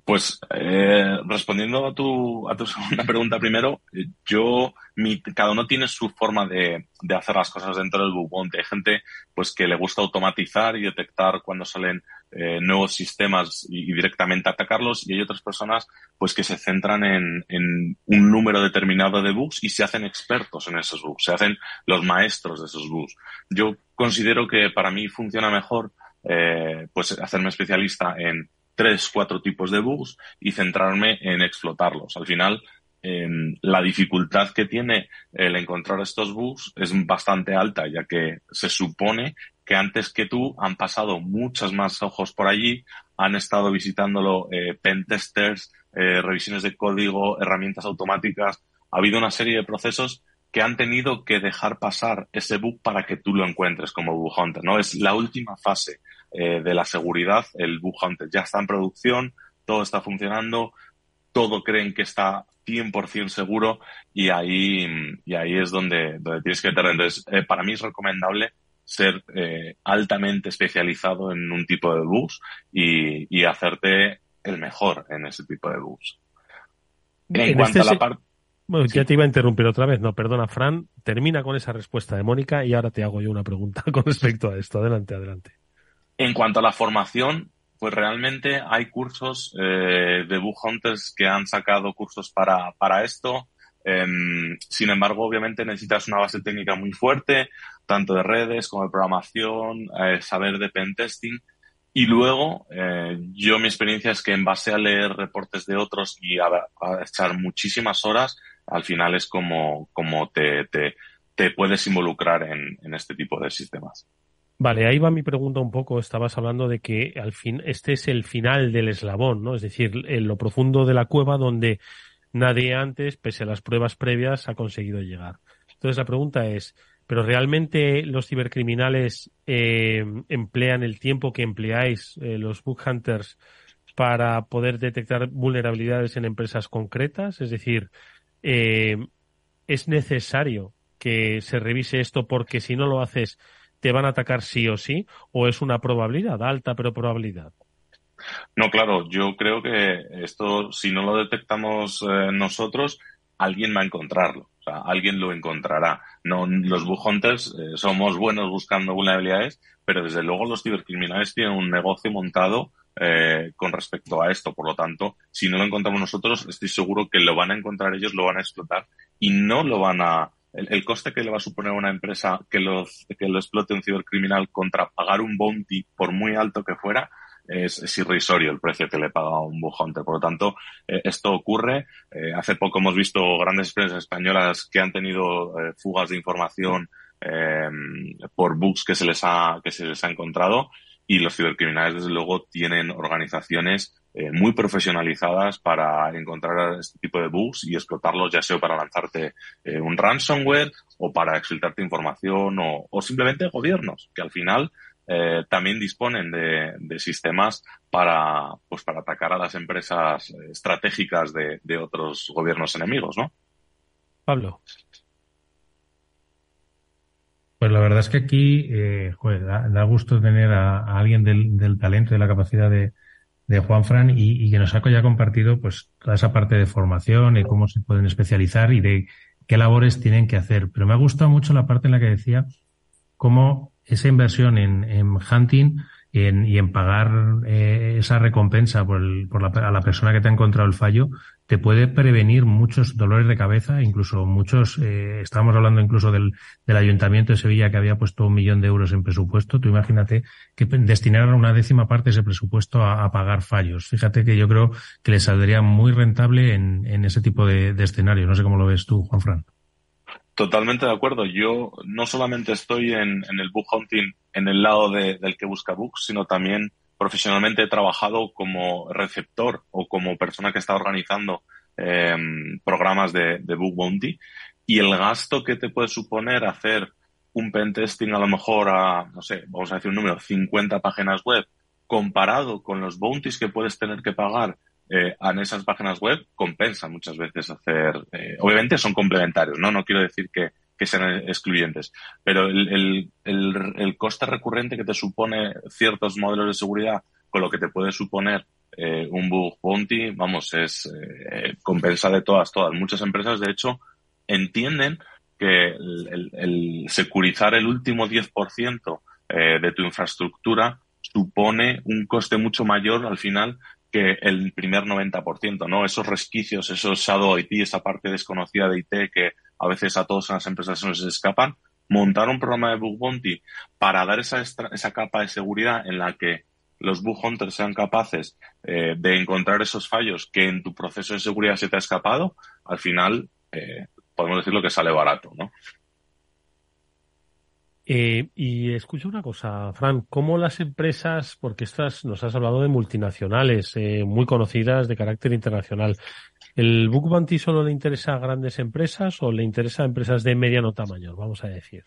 Pues eh, respondiendo a tu, a tu [LAUGHS] segunda pregunta primero, yo, mi, cada uno tiene su forma de, de hacer las cosas dentro del bug Hay gente pues que le gusta automatizar y detectar cuando salen eh, nuevos sistemas y, y, directamente atacarlos y hay otras personas pues que se centran en, en, un número determinado de bugs y se hacen expertos en esos bugs, se hacen los maestros de esos bugs. Yo considero que para mí funciona mejor eh, pues hacerme especialista en tres, cuatro tipos de bugs y centrarme en explotarlos. Al final, eh, la dificultad que tiene el encontrar estos bugs es bastante alta, ya que se supone que antes que tú han pasado muchas más ojos por allí, han estado visitándolo eh, pentesters, eh, revisiones de código, herramientas automáticas. Ha habido una serie de procesos que han tenido que dejar pasar ese bug para que tú lo encuentres como bug hunter, ¿no? Es la última fase eh, de la seguridad, el bug hunter ya está en producción, todo está funcionando, todo creen que está 100% seguro y ahí, y ahí es donde, donde tienes que meter. Entonces, eh, para mí es recomendable ser eh, altamente especializado en un tipo de bugs y, y, hacerte el mejor en ese tipo de bugs. En, en cuanto este a la parte... Bueno, sí. ya te iba a interrumpir otra vez. No, perdona, Fran. Termina con esa respuesta de Mónica y ahora te hago yo una pregunta [LAUGHS] con respecto a esto. Adelante, adelante. En cuanto a la formación, pues realmente hay cursos eh, de Bug Hunters que han sacado cursos para, para esto. Eh, sin embargo, obviamente necesitas una base técnica muy fuerte, tanto de redes como de programación, eh, saber de pentesting. Y luego, eh, yo mi experiencia es que en base a leer reportes de otros y a, a echar muchísimas horas, al final es como, como te, te, te puedes involucrar en, en este tipo de sistemas. Vale, ahí va mi pregunta un poco. Estabas hablando de que al fin este es el final del eslabón, ¿no? Es decir, en lo profundo de la cueva donde nadie antes, pese a las pruebas previas, ha conseguido llegar. Entonces la pregunta es, pero realmente los cibercriminales eh, emplean el tiempo que empleáis eh, los book hunters para poder detectar vulnerabilidades en empresas concretas, es decir, eh, es necesario que se revise esto porque si no lo haces te van a atacar sí o sí o es una probabilidad alta pero probabilidad. No, claro, yo creo que esto, si no lo detectamos nosotros, alguien va a encontrarlo. O sea, alguien lo encontrará. No, los bug hunters eh, somos buenos buscando vulnerabilidades, pero desde luego los cibercriminales tienen un negocio montado eh, con respecto a esto. Por lo tanto, si no lo encontramos nosotros, estoy seguro que lo van a encontrar ellos, lo van a explotar y no lo van a. El, coste que le va a suponer a una empresa que, los, que lo explote un cibercriminal contra pagar un bounty, por muy alto que fuera, es, irrisorio el precio que le paga un bujante. Por lo tanto, eh, esto ocurre. Eh, hace poco hemos visto grandes empresas españolas que han tenido eh, fugas de información por bugs que se les ha que se les ha encontrado y los cibercriminales desde luego tienen organizaciones muy profesionalizadas para encontrar este tipo de bugs y explotarlos ya sea para lanzarte un ransomware o para exfiltrarte información o, o simplemente gobiernos que al final eh, también disponen de, sistemas para, pues, para atacar a las empresas estratégicas de, otros gobiernos enemigos, ¿no? Pablo. Pues la verdad es que aquí eh, da, gusto tener a, alguien del, talento y de la capacidad de, de Juan Fran y, que nos ha ya compartido pues toda esa parte de formación y cómo se pueden especializar y de qué labores tienen que hacer. Pero me ha gustado mucho la parte en la que decía cómo esa inversión en, en hunting en, y en pagar eh, esa recompensa por, por la, a la persona que te ha encontrado el fallo te puede prevenir muchos dolores de cabeza, incluso muchos, eh, estábamos hablando incluso del, del Ayuntamiento de Sevilla que había puesto un millón de euros en presupuesto. Tú imagínate que destinaran una décima parte de ese presupuesto a, a, pagar fallos. Fíjate que yo creo que le saldría muy rentable en, en ese tipo de, de escenario. No sé cómo lo ves tú, Juan Fran. Totalmente de acuerdo. Yo no solamente estoy en, el book hunting en el lado del que busca books, sino también profesionalmente he trabajado como receptor o como persona que está organizando em, programas de, de book bounty y el gasto que te puede suponer hacer un pentesting a lo mejor a, no sé, vamos a decir un número, 50 páginas web, comparado con los bounties que puedes tener que pagar eh, en esas páginas web compensa muchas veces hacer, eh, obviamente son complementarios, ¿no? No quiero decir que, que sean excluyentes, pero el, el, el, coste recurrente que te supone ciertos modelos de seguridad con lo que te puede suponer eh, un bug bounty, vamos, es eh, compensa de todas, todas. Muchas empresas, de hecho, entienden que el, securizar el último 10% eh, de tu infraestructura supone un coste mucho mayor al final que el primer 90%, ¿no? Esos resquicios, esos shadow IT, esa parte desconocida de IT que a veces a todas las empresas se nos escapan, montar un programa de bug bounty para dar esa, esa capa de seguridad en la que los bug hunters sean capaces eh, de encontrar esos fallos que en tu proceso de seguridad se te ha escapado, al final eh, podemos decir lo que sale barato, ¿no? Eh, y escucha una cosa, Fran, ¿cómo las empresas, porque estas nos has hablado de multinacionales eh, muy conocidas de carácter internacional, ¿el Book Bounty solo le interesa a grandes empresas o le interesa a empresas de mediano tamaño, vamos a decir?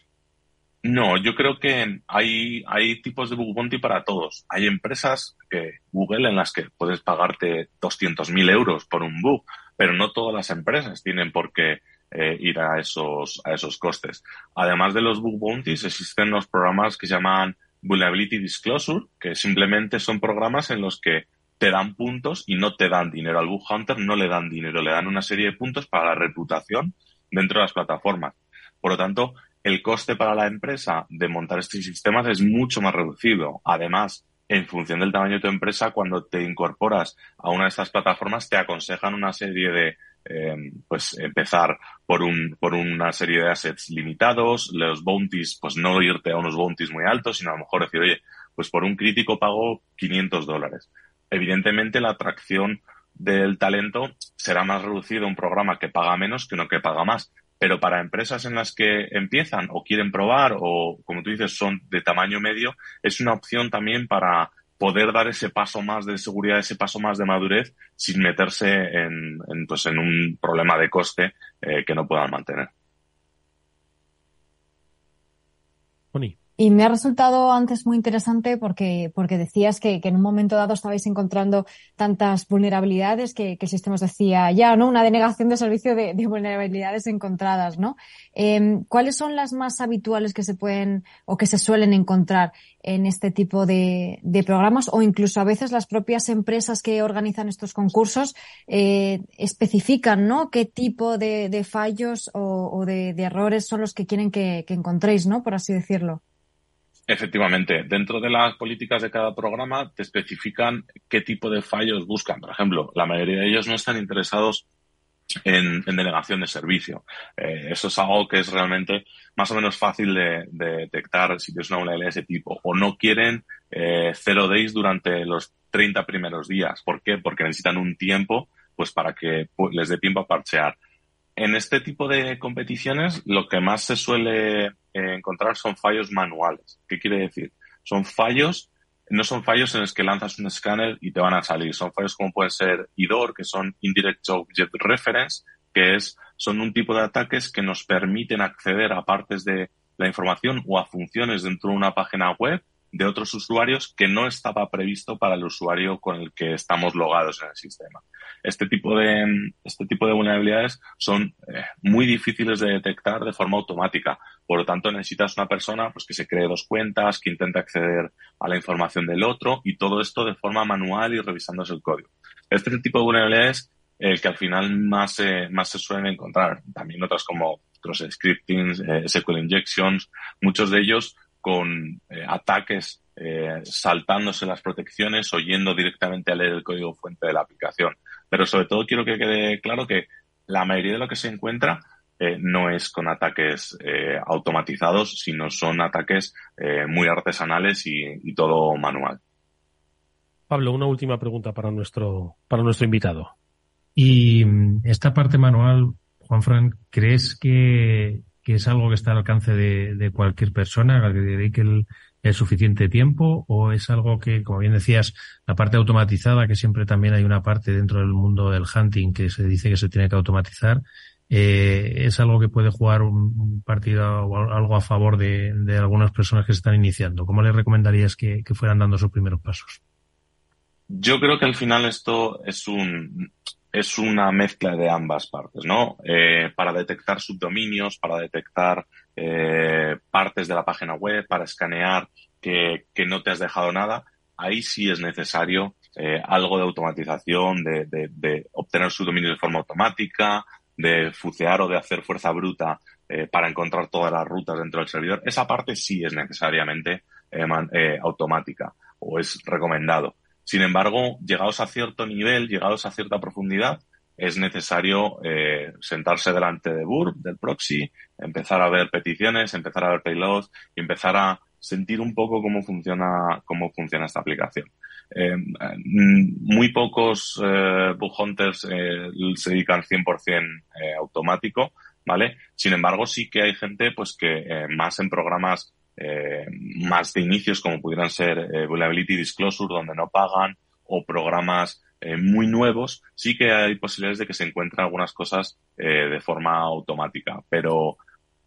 No, yo creo que hay, hay tipos de Book Bounty para todos. Hay empresas que Google en las que puedes pagarte 200.000 euros por un book, pero no todas las empresas tienen por qué eh, ir a esos, a esos costes. Además de los bug bounties, existen los programas que se llaman Vulnerability Disclosure, que simplemente son programas en los que te dan puntos y no te dan dinero. Al bug hunter no le dan dinero, le dan una serie de puntos para la reputación dentro de las plataformas. Por lo tanto, el coste para la empresa de montar estos sistemas es mucho más reducido. Además, en función del tamaño de tu empresa, cuando te incorporas a una de estas plataformas, te aconsejan una serie de eh, pues empezar por un por una serie de assets limitados, los bounties, pues no irte a unos bounties muy altos, sino a lo mejor decir, oye, pues por un crítico pago 500 dólares. Evidentemente la atracción del talento será más reducido un programa que paga menos que uno que paga más. Pero para empresas en las que empiezan o quieren probar o, como tú dices, son de tamaño medio, es una opción también para poder dar ese paso más de seguridad, ese paso más de madurez, sin meterse en, pues, en un problema de coste eh, que no puedan mantener. Y me ha resultado antes muy interesante porque, porque decías que, que en un momento dado estabais encontrando tantas vulnerabilidades que, que el sistema os decía ya, ¿no? Una denegación de servicio de, de vulnerabilidades encontradas, ¿no? Eh, ¿Cuáles son las más habituales que se pueden o que se suelen encontrar en este tipo de, de programas o incluso a veces las propias empresas que organizan estos concursos eh, especifican, ¿no? ¿Qué tipo de, de fallos o, o de, de, errores son los que quieren que, que encontréis, ¿no? Por así decirlo. Efectivamente, dentro de las políticas de cada programa te especifican qué tipo de fallos buscan. Por ejemplo, la mayoría de ellos no están interesados en, en denegación de servicio. Eh, eso es algo que es realmente más o menos fácil de, de detectar si tienes una vulnerabilidad de ese tipo. O no quieren eh, zero days durante los 30 primeros días. ¿Por qué? Porque necesitan un tiempo pues para que pues, les dé tiempo a parchear. En este tipo de competiciones, lo que más se suele eh, encontrar son fallos manuales. ¿Qué quiere decir? Son fallos, no son fallos en los que lanzas un escáner y te van a salir. Son fallos como pueden ser IDOR, que son Indirect Object Reference, que es, son un tipo de ataques que nos permiten acceder a partes de la información o a funciones dentro de una página web de otros usuarios que no estaba previsto para el usuario con el que estamos logados en el sistema. Este tipo de, este tipo de vulnerabilidades son eh, muy difíciles de detectar de forma automática. Por lo tanto, necesitas una persona pues, que se cree dos cuentas, que intente acceder a la información del otro y todo esto de forma manual y revisándose el código. Este es el tipo de vulnerabilidades el que al final más, eh, más se suelen encontrar. También otras como cross scripting, eh, SQL injections, muchos de ellos con eh, ataques eh, saltándose las protecciones o yendo directamente a leer el código fuente de la aplicación. Pero sobre todo quiero que quede claro que la mayoría de lo que se encuentra eh, no es con ataques eh, automatizados, sino son ataques eh, muy artesanales y, y, todo manual. Pablo, una última pregunta para nuestro, para nuestro invitado. Y mm, esta parte manual, Juan Fran, ¿crees que, que es algo que está al alcance de, de cualquier persona, que dedique el, el, suficiente tiempo, o es algo que, como bien decías, la parte automatizada, que siempre también hay una parte dentro del mundo del hunting que se dice que se tiene que automatizar, eh, es algo que puede jugar un, un, partido o algo a favor de, de, algunas personas que se están iniciando. ¿Cómo les recomendarías que, que fueran dando sus primeros pasos? Yo creo que al final esto es un, es una mezcla de ambas partes, ¿no? Eh, para detectar subdominios, para detectar eh, partes de la página web, para escanear que, que, no te has dejado nada, ahí sí es necesario eh, algo de automatización, de, de, de, obtener subdominios de forma automática, de fucear o de hacer fuerza bruta para encontrar todas las rutas dentro del servidor. Esa parte sí es necesariamente automática o es recomendado sin embargo, llegados a cierto nivel, llegados a cierta profundidad, es necesario eh, sentarse delante de Burp, del proxy, empezar a ver peticiones, empezar a ver payloads y empezar a sentir un poco cómo funciona, cómo funciona esta aplicación. Eh, muy pocos eh, bug hunters eh, se dedican 100% eh, automático, ¿vale? Sin embargo, sí que hay gente pues que eh, más en programas eh, más de inicios como pudieran ser eh, Vulnerability Disclosure donde no pagan o programas eh, muy nuevos, sí que hay posibilidades de que se encuentren algunas cosas eh, de forma automática. Pero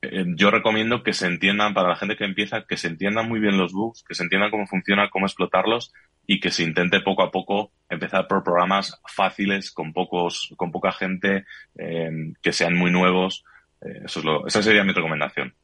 eh, yo recomiendo que se entiendan, para la gente que empieza, que se entiendan muy bien los bugs, que se entiendan cómo funciona, cómo explotarlos y que se intente poco a poco empezar por programas fáciles, con pocos, con poca gente, eh, que sean muy nuevos. eso es lo, esa sería mi recomendación.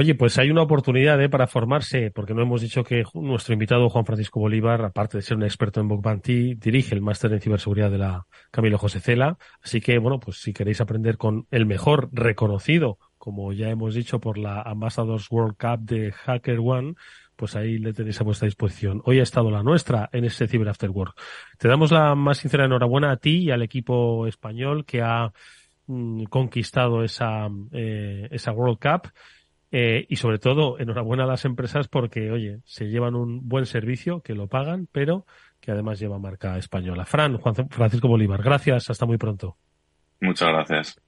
Oye, pues hay una oportunidad ¿eh? para formarse, porque no hemos dicho que nuestro invitado Juan Francisco Bolívar, aparte de ser un experto en Bug Bounty, dirige el máster en ciberseguridad de la Camilo José Cela. Así que, bueno, pues si queréis aprender con el mejor reconocido, como ya hemos dicho, por la Ambassadors World Cup de Hacker One, pues ahí le tenéis a vuestra disposición. Hoy ha estado la nuestra en ese Cyber After Work. Te damos la más sincera enhorabuena a ti y al equipo español que ha mmm, conquistado esa, eh, esa World Cup eh, y sobre todo, enhorabuena a las empresas porque, oye, se llevan un buen servicio, que lo pagan, pero que además lleva marca española. Fran, Juan Francisco Bolívar, gracias, hasta muy pronto. Muchas gracias.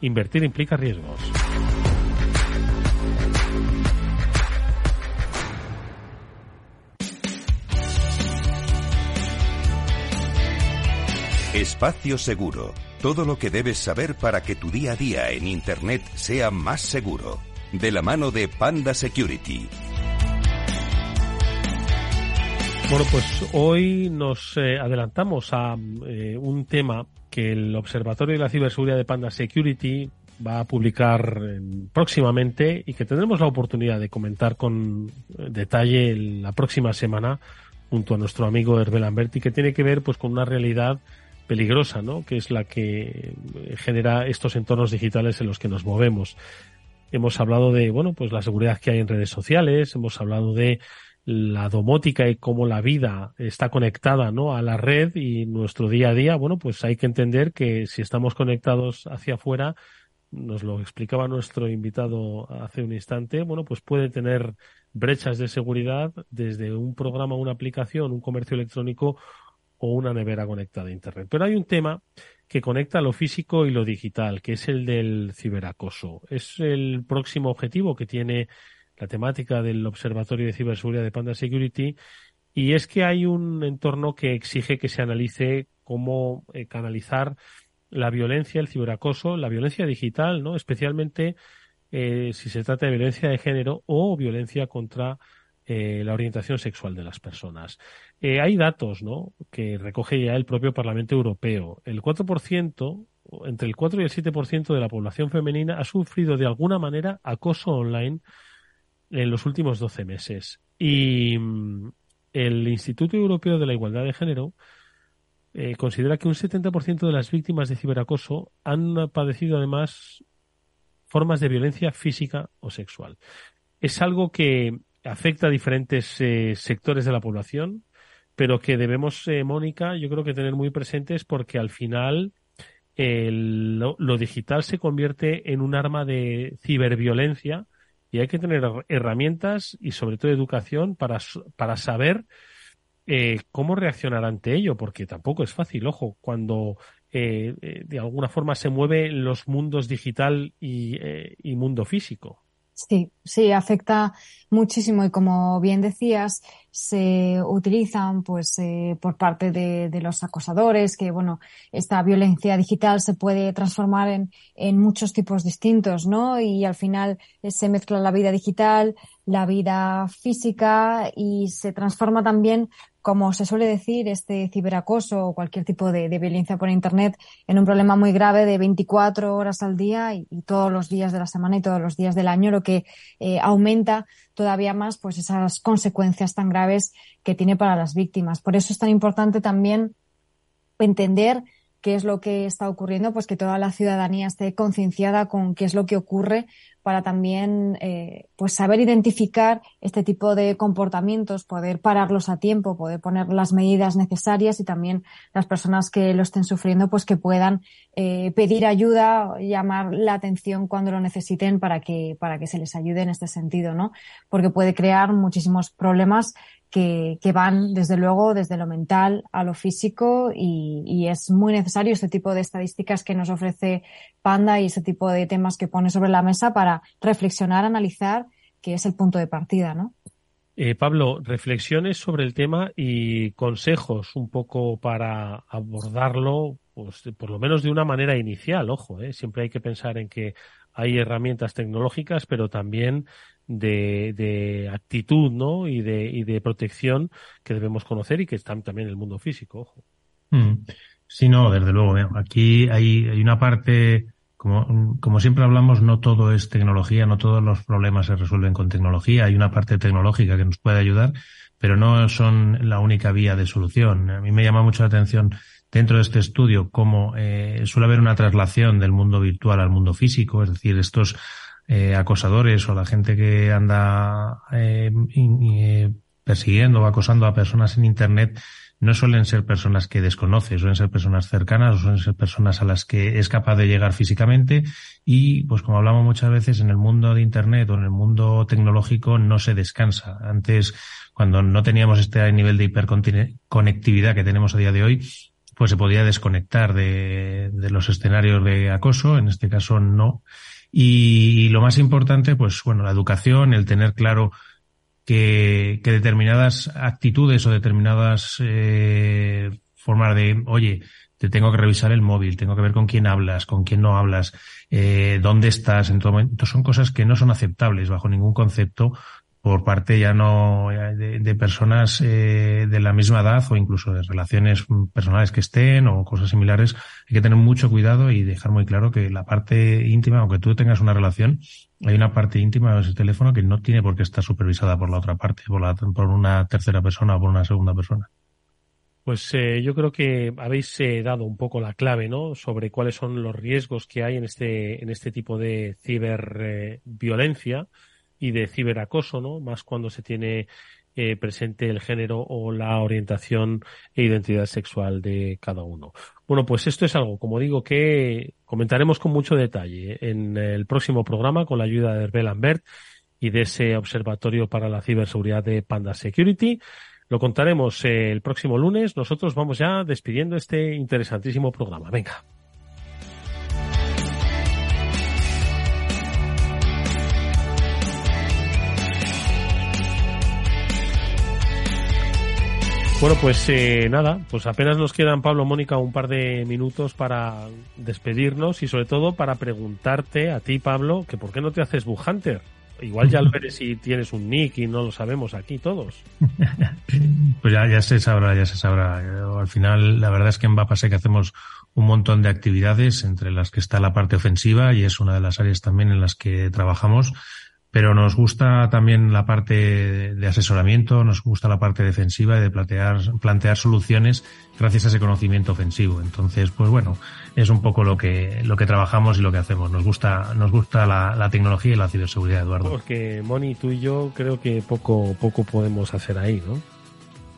Invertir implica riesgos. Espacio Seguro. Todo lo que debes saber para que tu día a día en Internet sea más seguro. De la mano de Panda Security. Bueno, pues hoy nos eh, adelantamos a eh, un tema que el Observatorio de la Ciberseguridad de Panda Security va a publicar próximamente y que tendremos la oportunidad de comentar con detalle la próxima semana junto a nuestro amigo Hervé Lamberti, que tiene que ver pues con una realidad peligrosa, ¿no? que es la que genera estos entornos digitales en los que nos movemos. Hemos hablado de, bueno, pues la seguridad que hay en redes sociales, hemos hablado de la domótica y cómo la vida está conectada ¿no? a la red y nuestro día a día, bueno, pues hay que entender que si estamos conectados hacia afuera, nos lo explicaba nuestro invitado hace un instante, bueno, pues puede tener brechas de seguridad desde un programa, una aplicación, un comercio electrónico o una nevera conectada a Internet. Pero hay un tema que conecta lo físico y lo digital, que es el del ciberacoso. Es el próximo objetivo que tiene la temática del Observatorio de Ciberseguridad de Panda Security, y es que hay un entorno que exige que se analice cómo eh, canalizar la violencia, el ciberacoso, la violencia digital, ¿no? Especialmente eh, si se trata de violencia de género o violencia contra eh, la orientación sexual de las personas. hay datos, ¿no? Que recoge ya el propio Parlamento Europeo. El 4%, entre el 4 y el 7% de la población femenina ha sufrido de alguna manera acoso online en los últimos 12 meses. Y mm, el Instituto Europeo de la Igualdad de Género eh, considera que un 70% de las víctimas de ciberacoso han padecido además formas de violencia física o sexual. Es algo que afecta a diferentes eh, sectores de la población, pero que debemos, eh, Mónica, yo creo que tener muy presentes porque al final lo, digital se convierte en un arma de ciberviolencia y hay que tener herramientas y sobre todo educación para, para saber eh, cómo reaccionar ante ello, porque tampoco es fácil, ojo, cuando eh, eh, de alguna forma se mueven los mundos digital y, y mundo físico. Sí, sí, afecta muchísimo y como bien decías, se utilizan pues eh, por parte de, los acosadores que bueno esta violencia digital se puede transformar en, en muchos tipos distintos no y al final eh, se mezcla la vida digital la vida física y se transforma también como se suele decir, este ciberacoso o cualquier tipo de, violencia por Internet en un problema muy grave de 24 horas al día y, todos los días de la semana y todos los días del año, lo que eh, aumenta todavía más pues esas consecuencias tan graves que tiene para las víctimas. Por eso es tan importante también entender qué es lo que está ocurriendo, pues que toda la ciudadanía esté concienciada con qué es lo que ocurre para también eh, pues saber identificar este tipo de comportamientos, poder pararlos a tiempo, poder poner las medidas necesarias y también las personas que lo estén sufriendo pues que puedan eh, pedir ayuda, llamar la atención cuando lo necesiten para que para que se les ayude en este sentido, ¿no? Porque puede crear muchísimos problemas que, van desde luego desde lo mental a lo físico y, y, es muy necesario este tipo de estadísticas que nos ofrece Panda y este tipo de temas que pone sobre la mesa para reflexionar, analizar, que es el punto de partida, ¿no? Eh, Pablo, reflexiones sobre el tema y consejos un poco para abordarlo, pues por lo menos de una manera inicial, ojo, ¿eh? siempre hay que pensar en que hay herramientas tecnológicas, pero también de, de actitud, ¿no? Y de, y de protección que debemos conocer y que están también en el mundo físico, ojo. Mm. Sí, no, desde luego. Aquí hay, hay una parte, como, como siempre hablamos, no todo es tecnología, no todos los problemas se resuelven con tecnología. Hay una parte tecnológica que nos puede ayudar, pero no son la única vía de solución. A mí me llama mucho la atención dentro de este estudio cómo eh, suele haber una traslación del mundo virtual al mundo físico, es decir, estos eh, acosadores o la gente que anda eh, persiguiendo o acosando a personas en Internet no suelen ser personas que desconoce, suelen ser personas cercanas, o suelen ser personas a las que es capaz de llegar físicamente y, pues como hablamos muchas veces, en el mundo de Internet o en el mundo tecnológico no se descansa. Antes, cuando no teníamos este nivel de hiperconectividad que tenemos a día de hoy, pues se podía desconectar de, los escenarios de acoso, en este caso no. Y, y lo más importante, pues bueno, la educación, el tener claro que, que determinadas actitudes o determinadas eh, formas de, oye, te tengo que revisar el móvil, tengo que ver con quién hablas, con quién no hablas, eh, dónde estás en todo momento, son cosas que no son aceptables bajo ningún concepto por parte ya no de, de personas eh, de la misma edad o incluso de relaciones personales que estén o cosas similares. Hay que tener mucho cuidado y dejar muy claro que la parte íntima, aunque tú tengas una relación, hay una parte íntima de ese teléfono que no tiene por qué estar supervisada por la otra parte, por, la, por una tercera persona o por una segunda persona. Pues eh, yo creo que habéis eh, dado un poco la clave, ¿no? Sobre cuáles son los riesgos que hay en este en este tipo de ciberviolencia y de ciberacoso, ¿no? Más cuando se tiene eh, presente el género o la orientación e identidad sexual de cada uno. Bueno, pues esto es algo, como digo, que comentaremos con mucho detalle en el próximo programa con la ayuda de Herbel Lambert y de ese observatorio para la ciberseguridad de Panda Security. Lo contaremos eh, el próximo lunes. Nosotros vamos ya despidiendo este interesantísimo programa. Venga. Bueno, pues eh, nada, pues apenas nos quedan, Pablo, Mónica, un par de minutos para despedirnos y sobre todo para preguntarte a ti, Pablo, que por qué no te haces Hunter. Igual ya lo [LAUGHS] eres si tienes un nick y no lo sabemos aquí todos. [LAUGHS] pues ya, ya se sabrá, ya se sabrá. Al final, la verdad es que en sé que hacemos un montón de actividades, entre las que está la parte ofensiva y es una de las áreas también en las que trabajamos pero nos gusta también la parte de asesoramiento, nos gusta la parte defensiva y de plantear, plantear soluciones gracias a ese conocimiento ofensivo. Entonces, pues bueno, es un poco lo que, lo que trabajamos y lo que hacemos. Nos gusta, nos gusta la, la tecnología y la ciberseguridad, Eduardo. Porque Moni, tú y yo creo que poco, poco podemos hacer ahí, ¿no?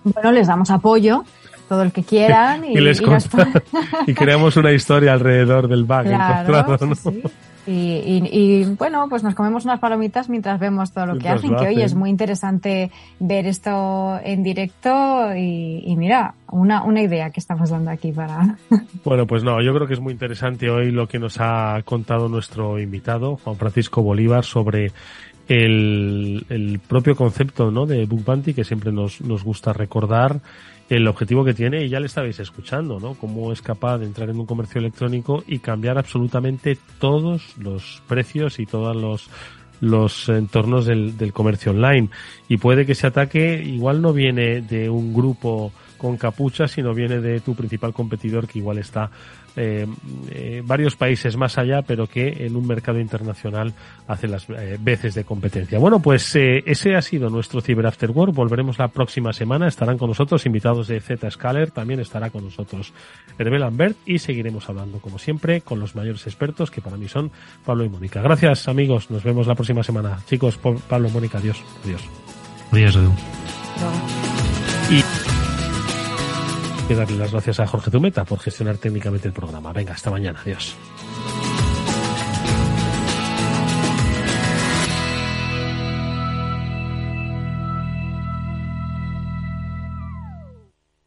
Bueno, les damos apoyo todo el que quieran y, [LAUGHS] y les y, [LAUGHS] y, creamos una historia alrededor del bug claro, encontrado, ¿no? Sí, sí. Y, y, y, bueno, pues nos comemos unas palomitas mientras vemos todo lo que hacen, lo que hoy es muy interesante ver esto en directo y, y, mira, una, una idea que estamos dando aquí para... [LAUGHS] Bueno, pues no, yo creo que es muy interesante hoy lo que nos ha contado nuestro invitado, Juan Francisco Bolívar, sobre el, el propio concepto ¿no? de Book Bounty que siempre nos, nos gusta recordar el objetivo que tiene y ya le estabais escuchando, ¿no? Cómo es capaz de entrar en un comercio electrónico y cambiar absolutamente todos los precios y todos los los entornos del, del comercio online. Y puede que ese ataque igual no viene de un grupo con capucha, sino viene de tu principal competidor que igual está eh, eh, varios países más allá, pero que en un mercado internacional hace las eh, veces de competencia. Bueno, pues eh, ese ha sido nuestro Cyber After Work. Volveremos la próxima semana. Estarán con nosotros invitados de Z Scaler. También estará con nosotros Hervé Lambert y seguiremos hablando, como siempre, con los mayores expertos que para mí son Pablo y Mónica. Gracias, amigos. Nos vemos la próxima semana. Chicos, Pablo, Mónica, adiós. Adiós. Adiós, Edu. Y que darle las gracias a Jorge Zumeta por gestionar técnicamente el programa. Venga, hasta mañana. Adiós.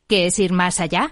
¿Qué es ir más allá?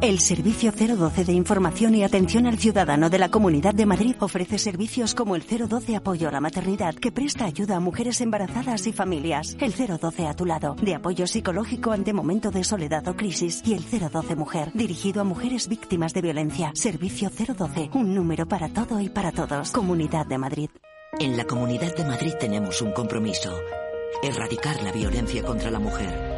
El Servicio 012 de Información y Atención al Ciudadano de la Comunidad de Madrid ofrece servicios como el 012 Apoyo a la Maternidad, que presta ayuda a mujeres embarazadas y familias. El 012 a tu lado, de apoyo psicológico ante momento de soledad o crisis. Y el 012 Mujer, dirigido a mujeres víctimas de violencia. Servicio 012, un número para todo y para todos. Comunidad de Madrid. En la Comunidad de Madrid tenemos un compromiso. Erradicar la violencia contra la mujer.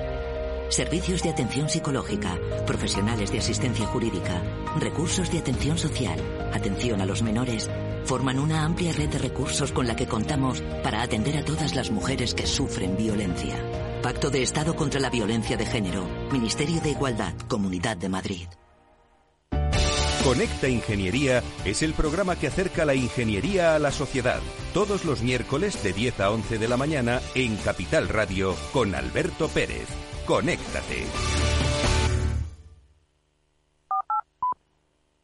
Servicios de atención psicológica, profesionales de asistencia jurídica, recursos de atención social, atención a los menores, forman una amplia red de recursos con la que contamos para atender a todas las mujeres que sufren violencia. Pacto de Estado contra la Violencia de Género, Ministerio de Igualdad, Comunidad de Madrid. Conecta Ingeniería es el programa que acerca la ingeniería a la sociedad. Todos los miércoles de 10 a 11 de la mañana en Capital Radio con Alberto Pérez. Conéctate.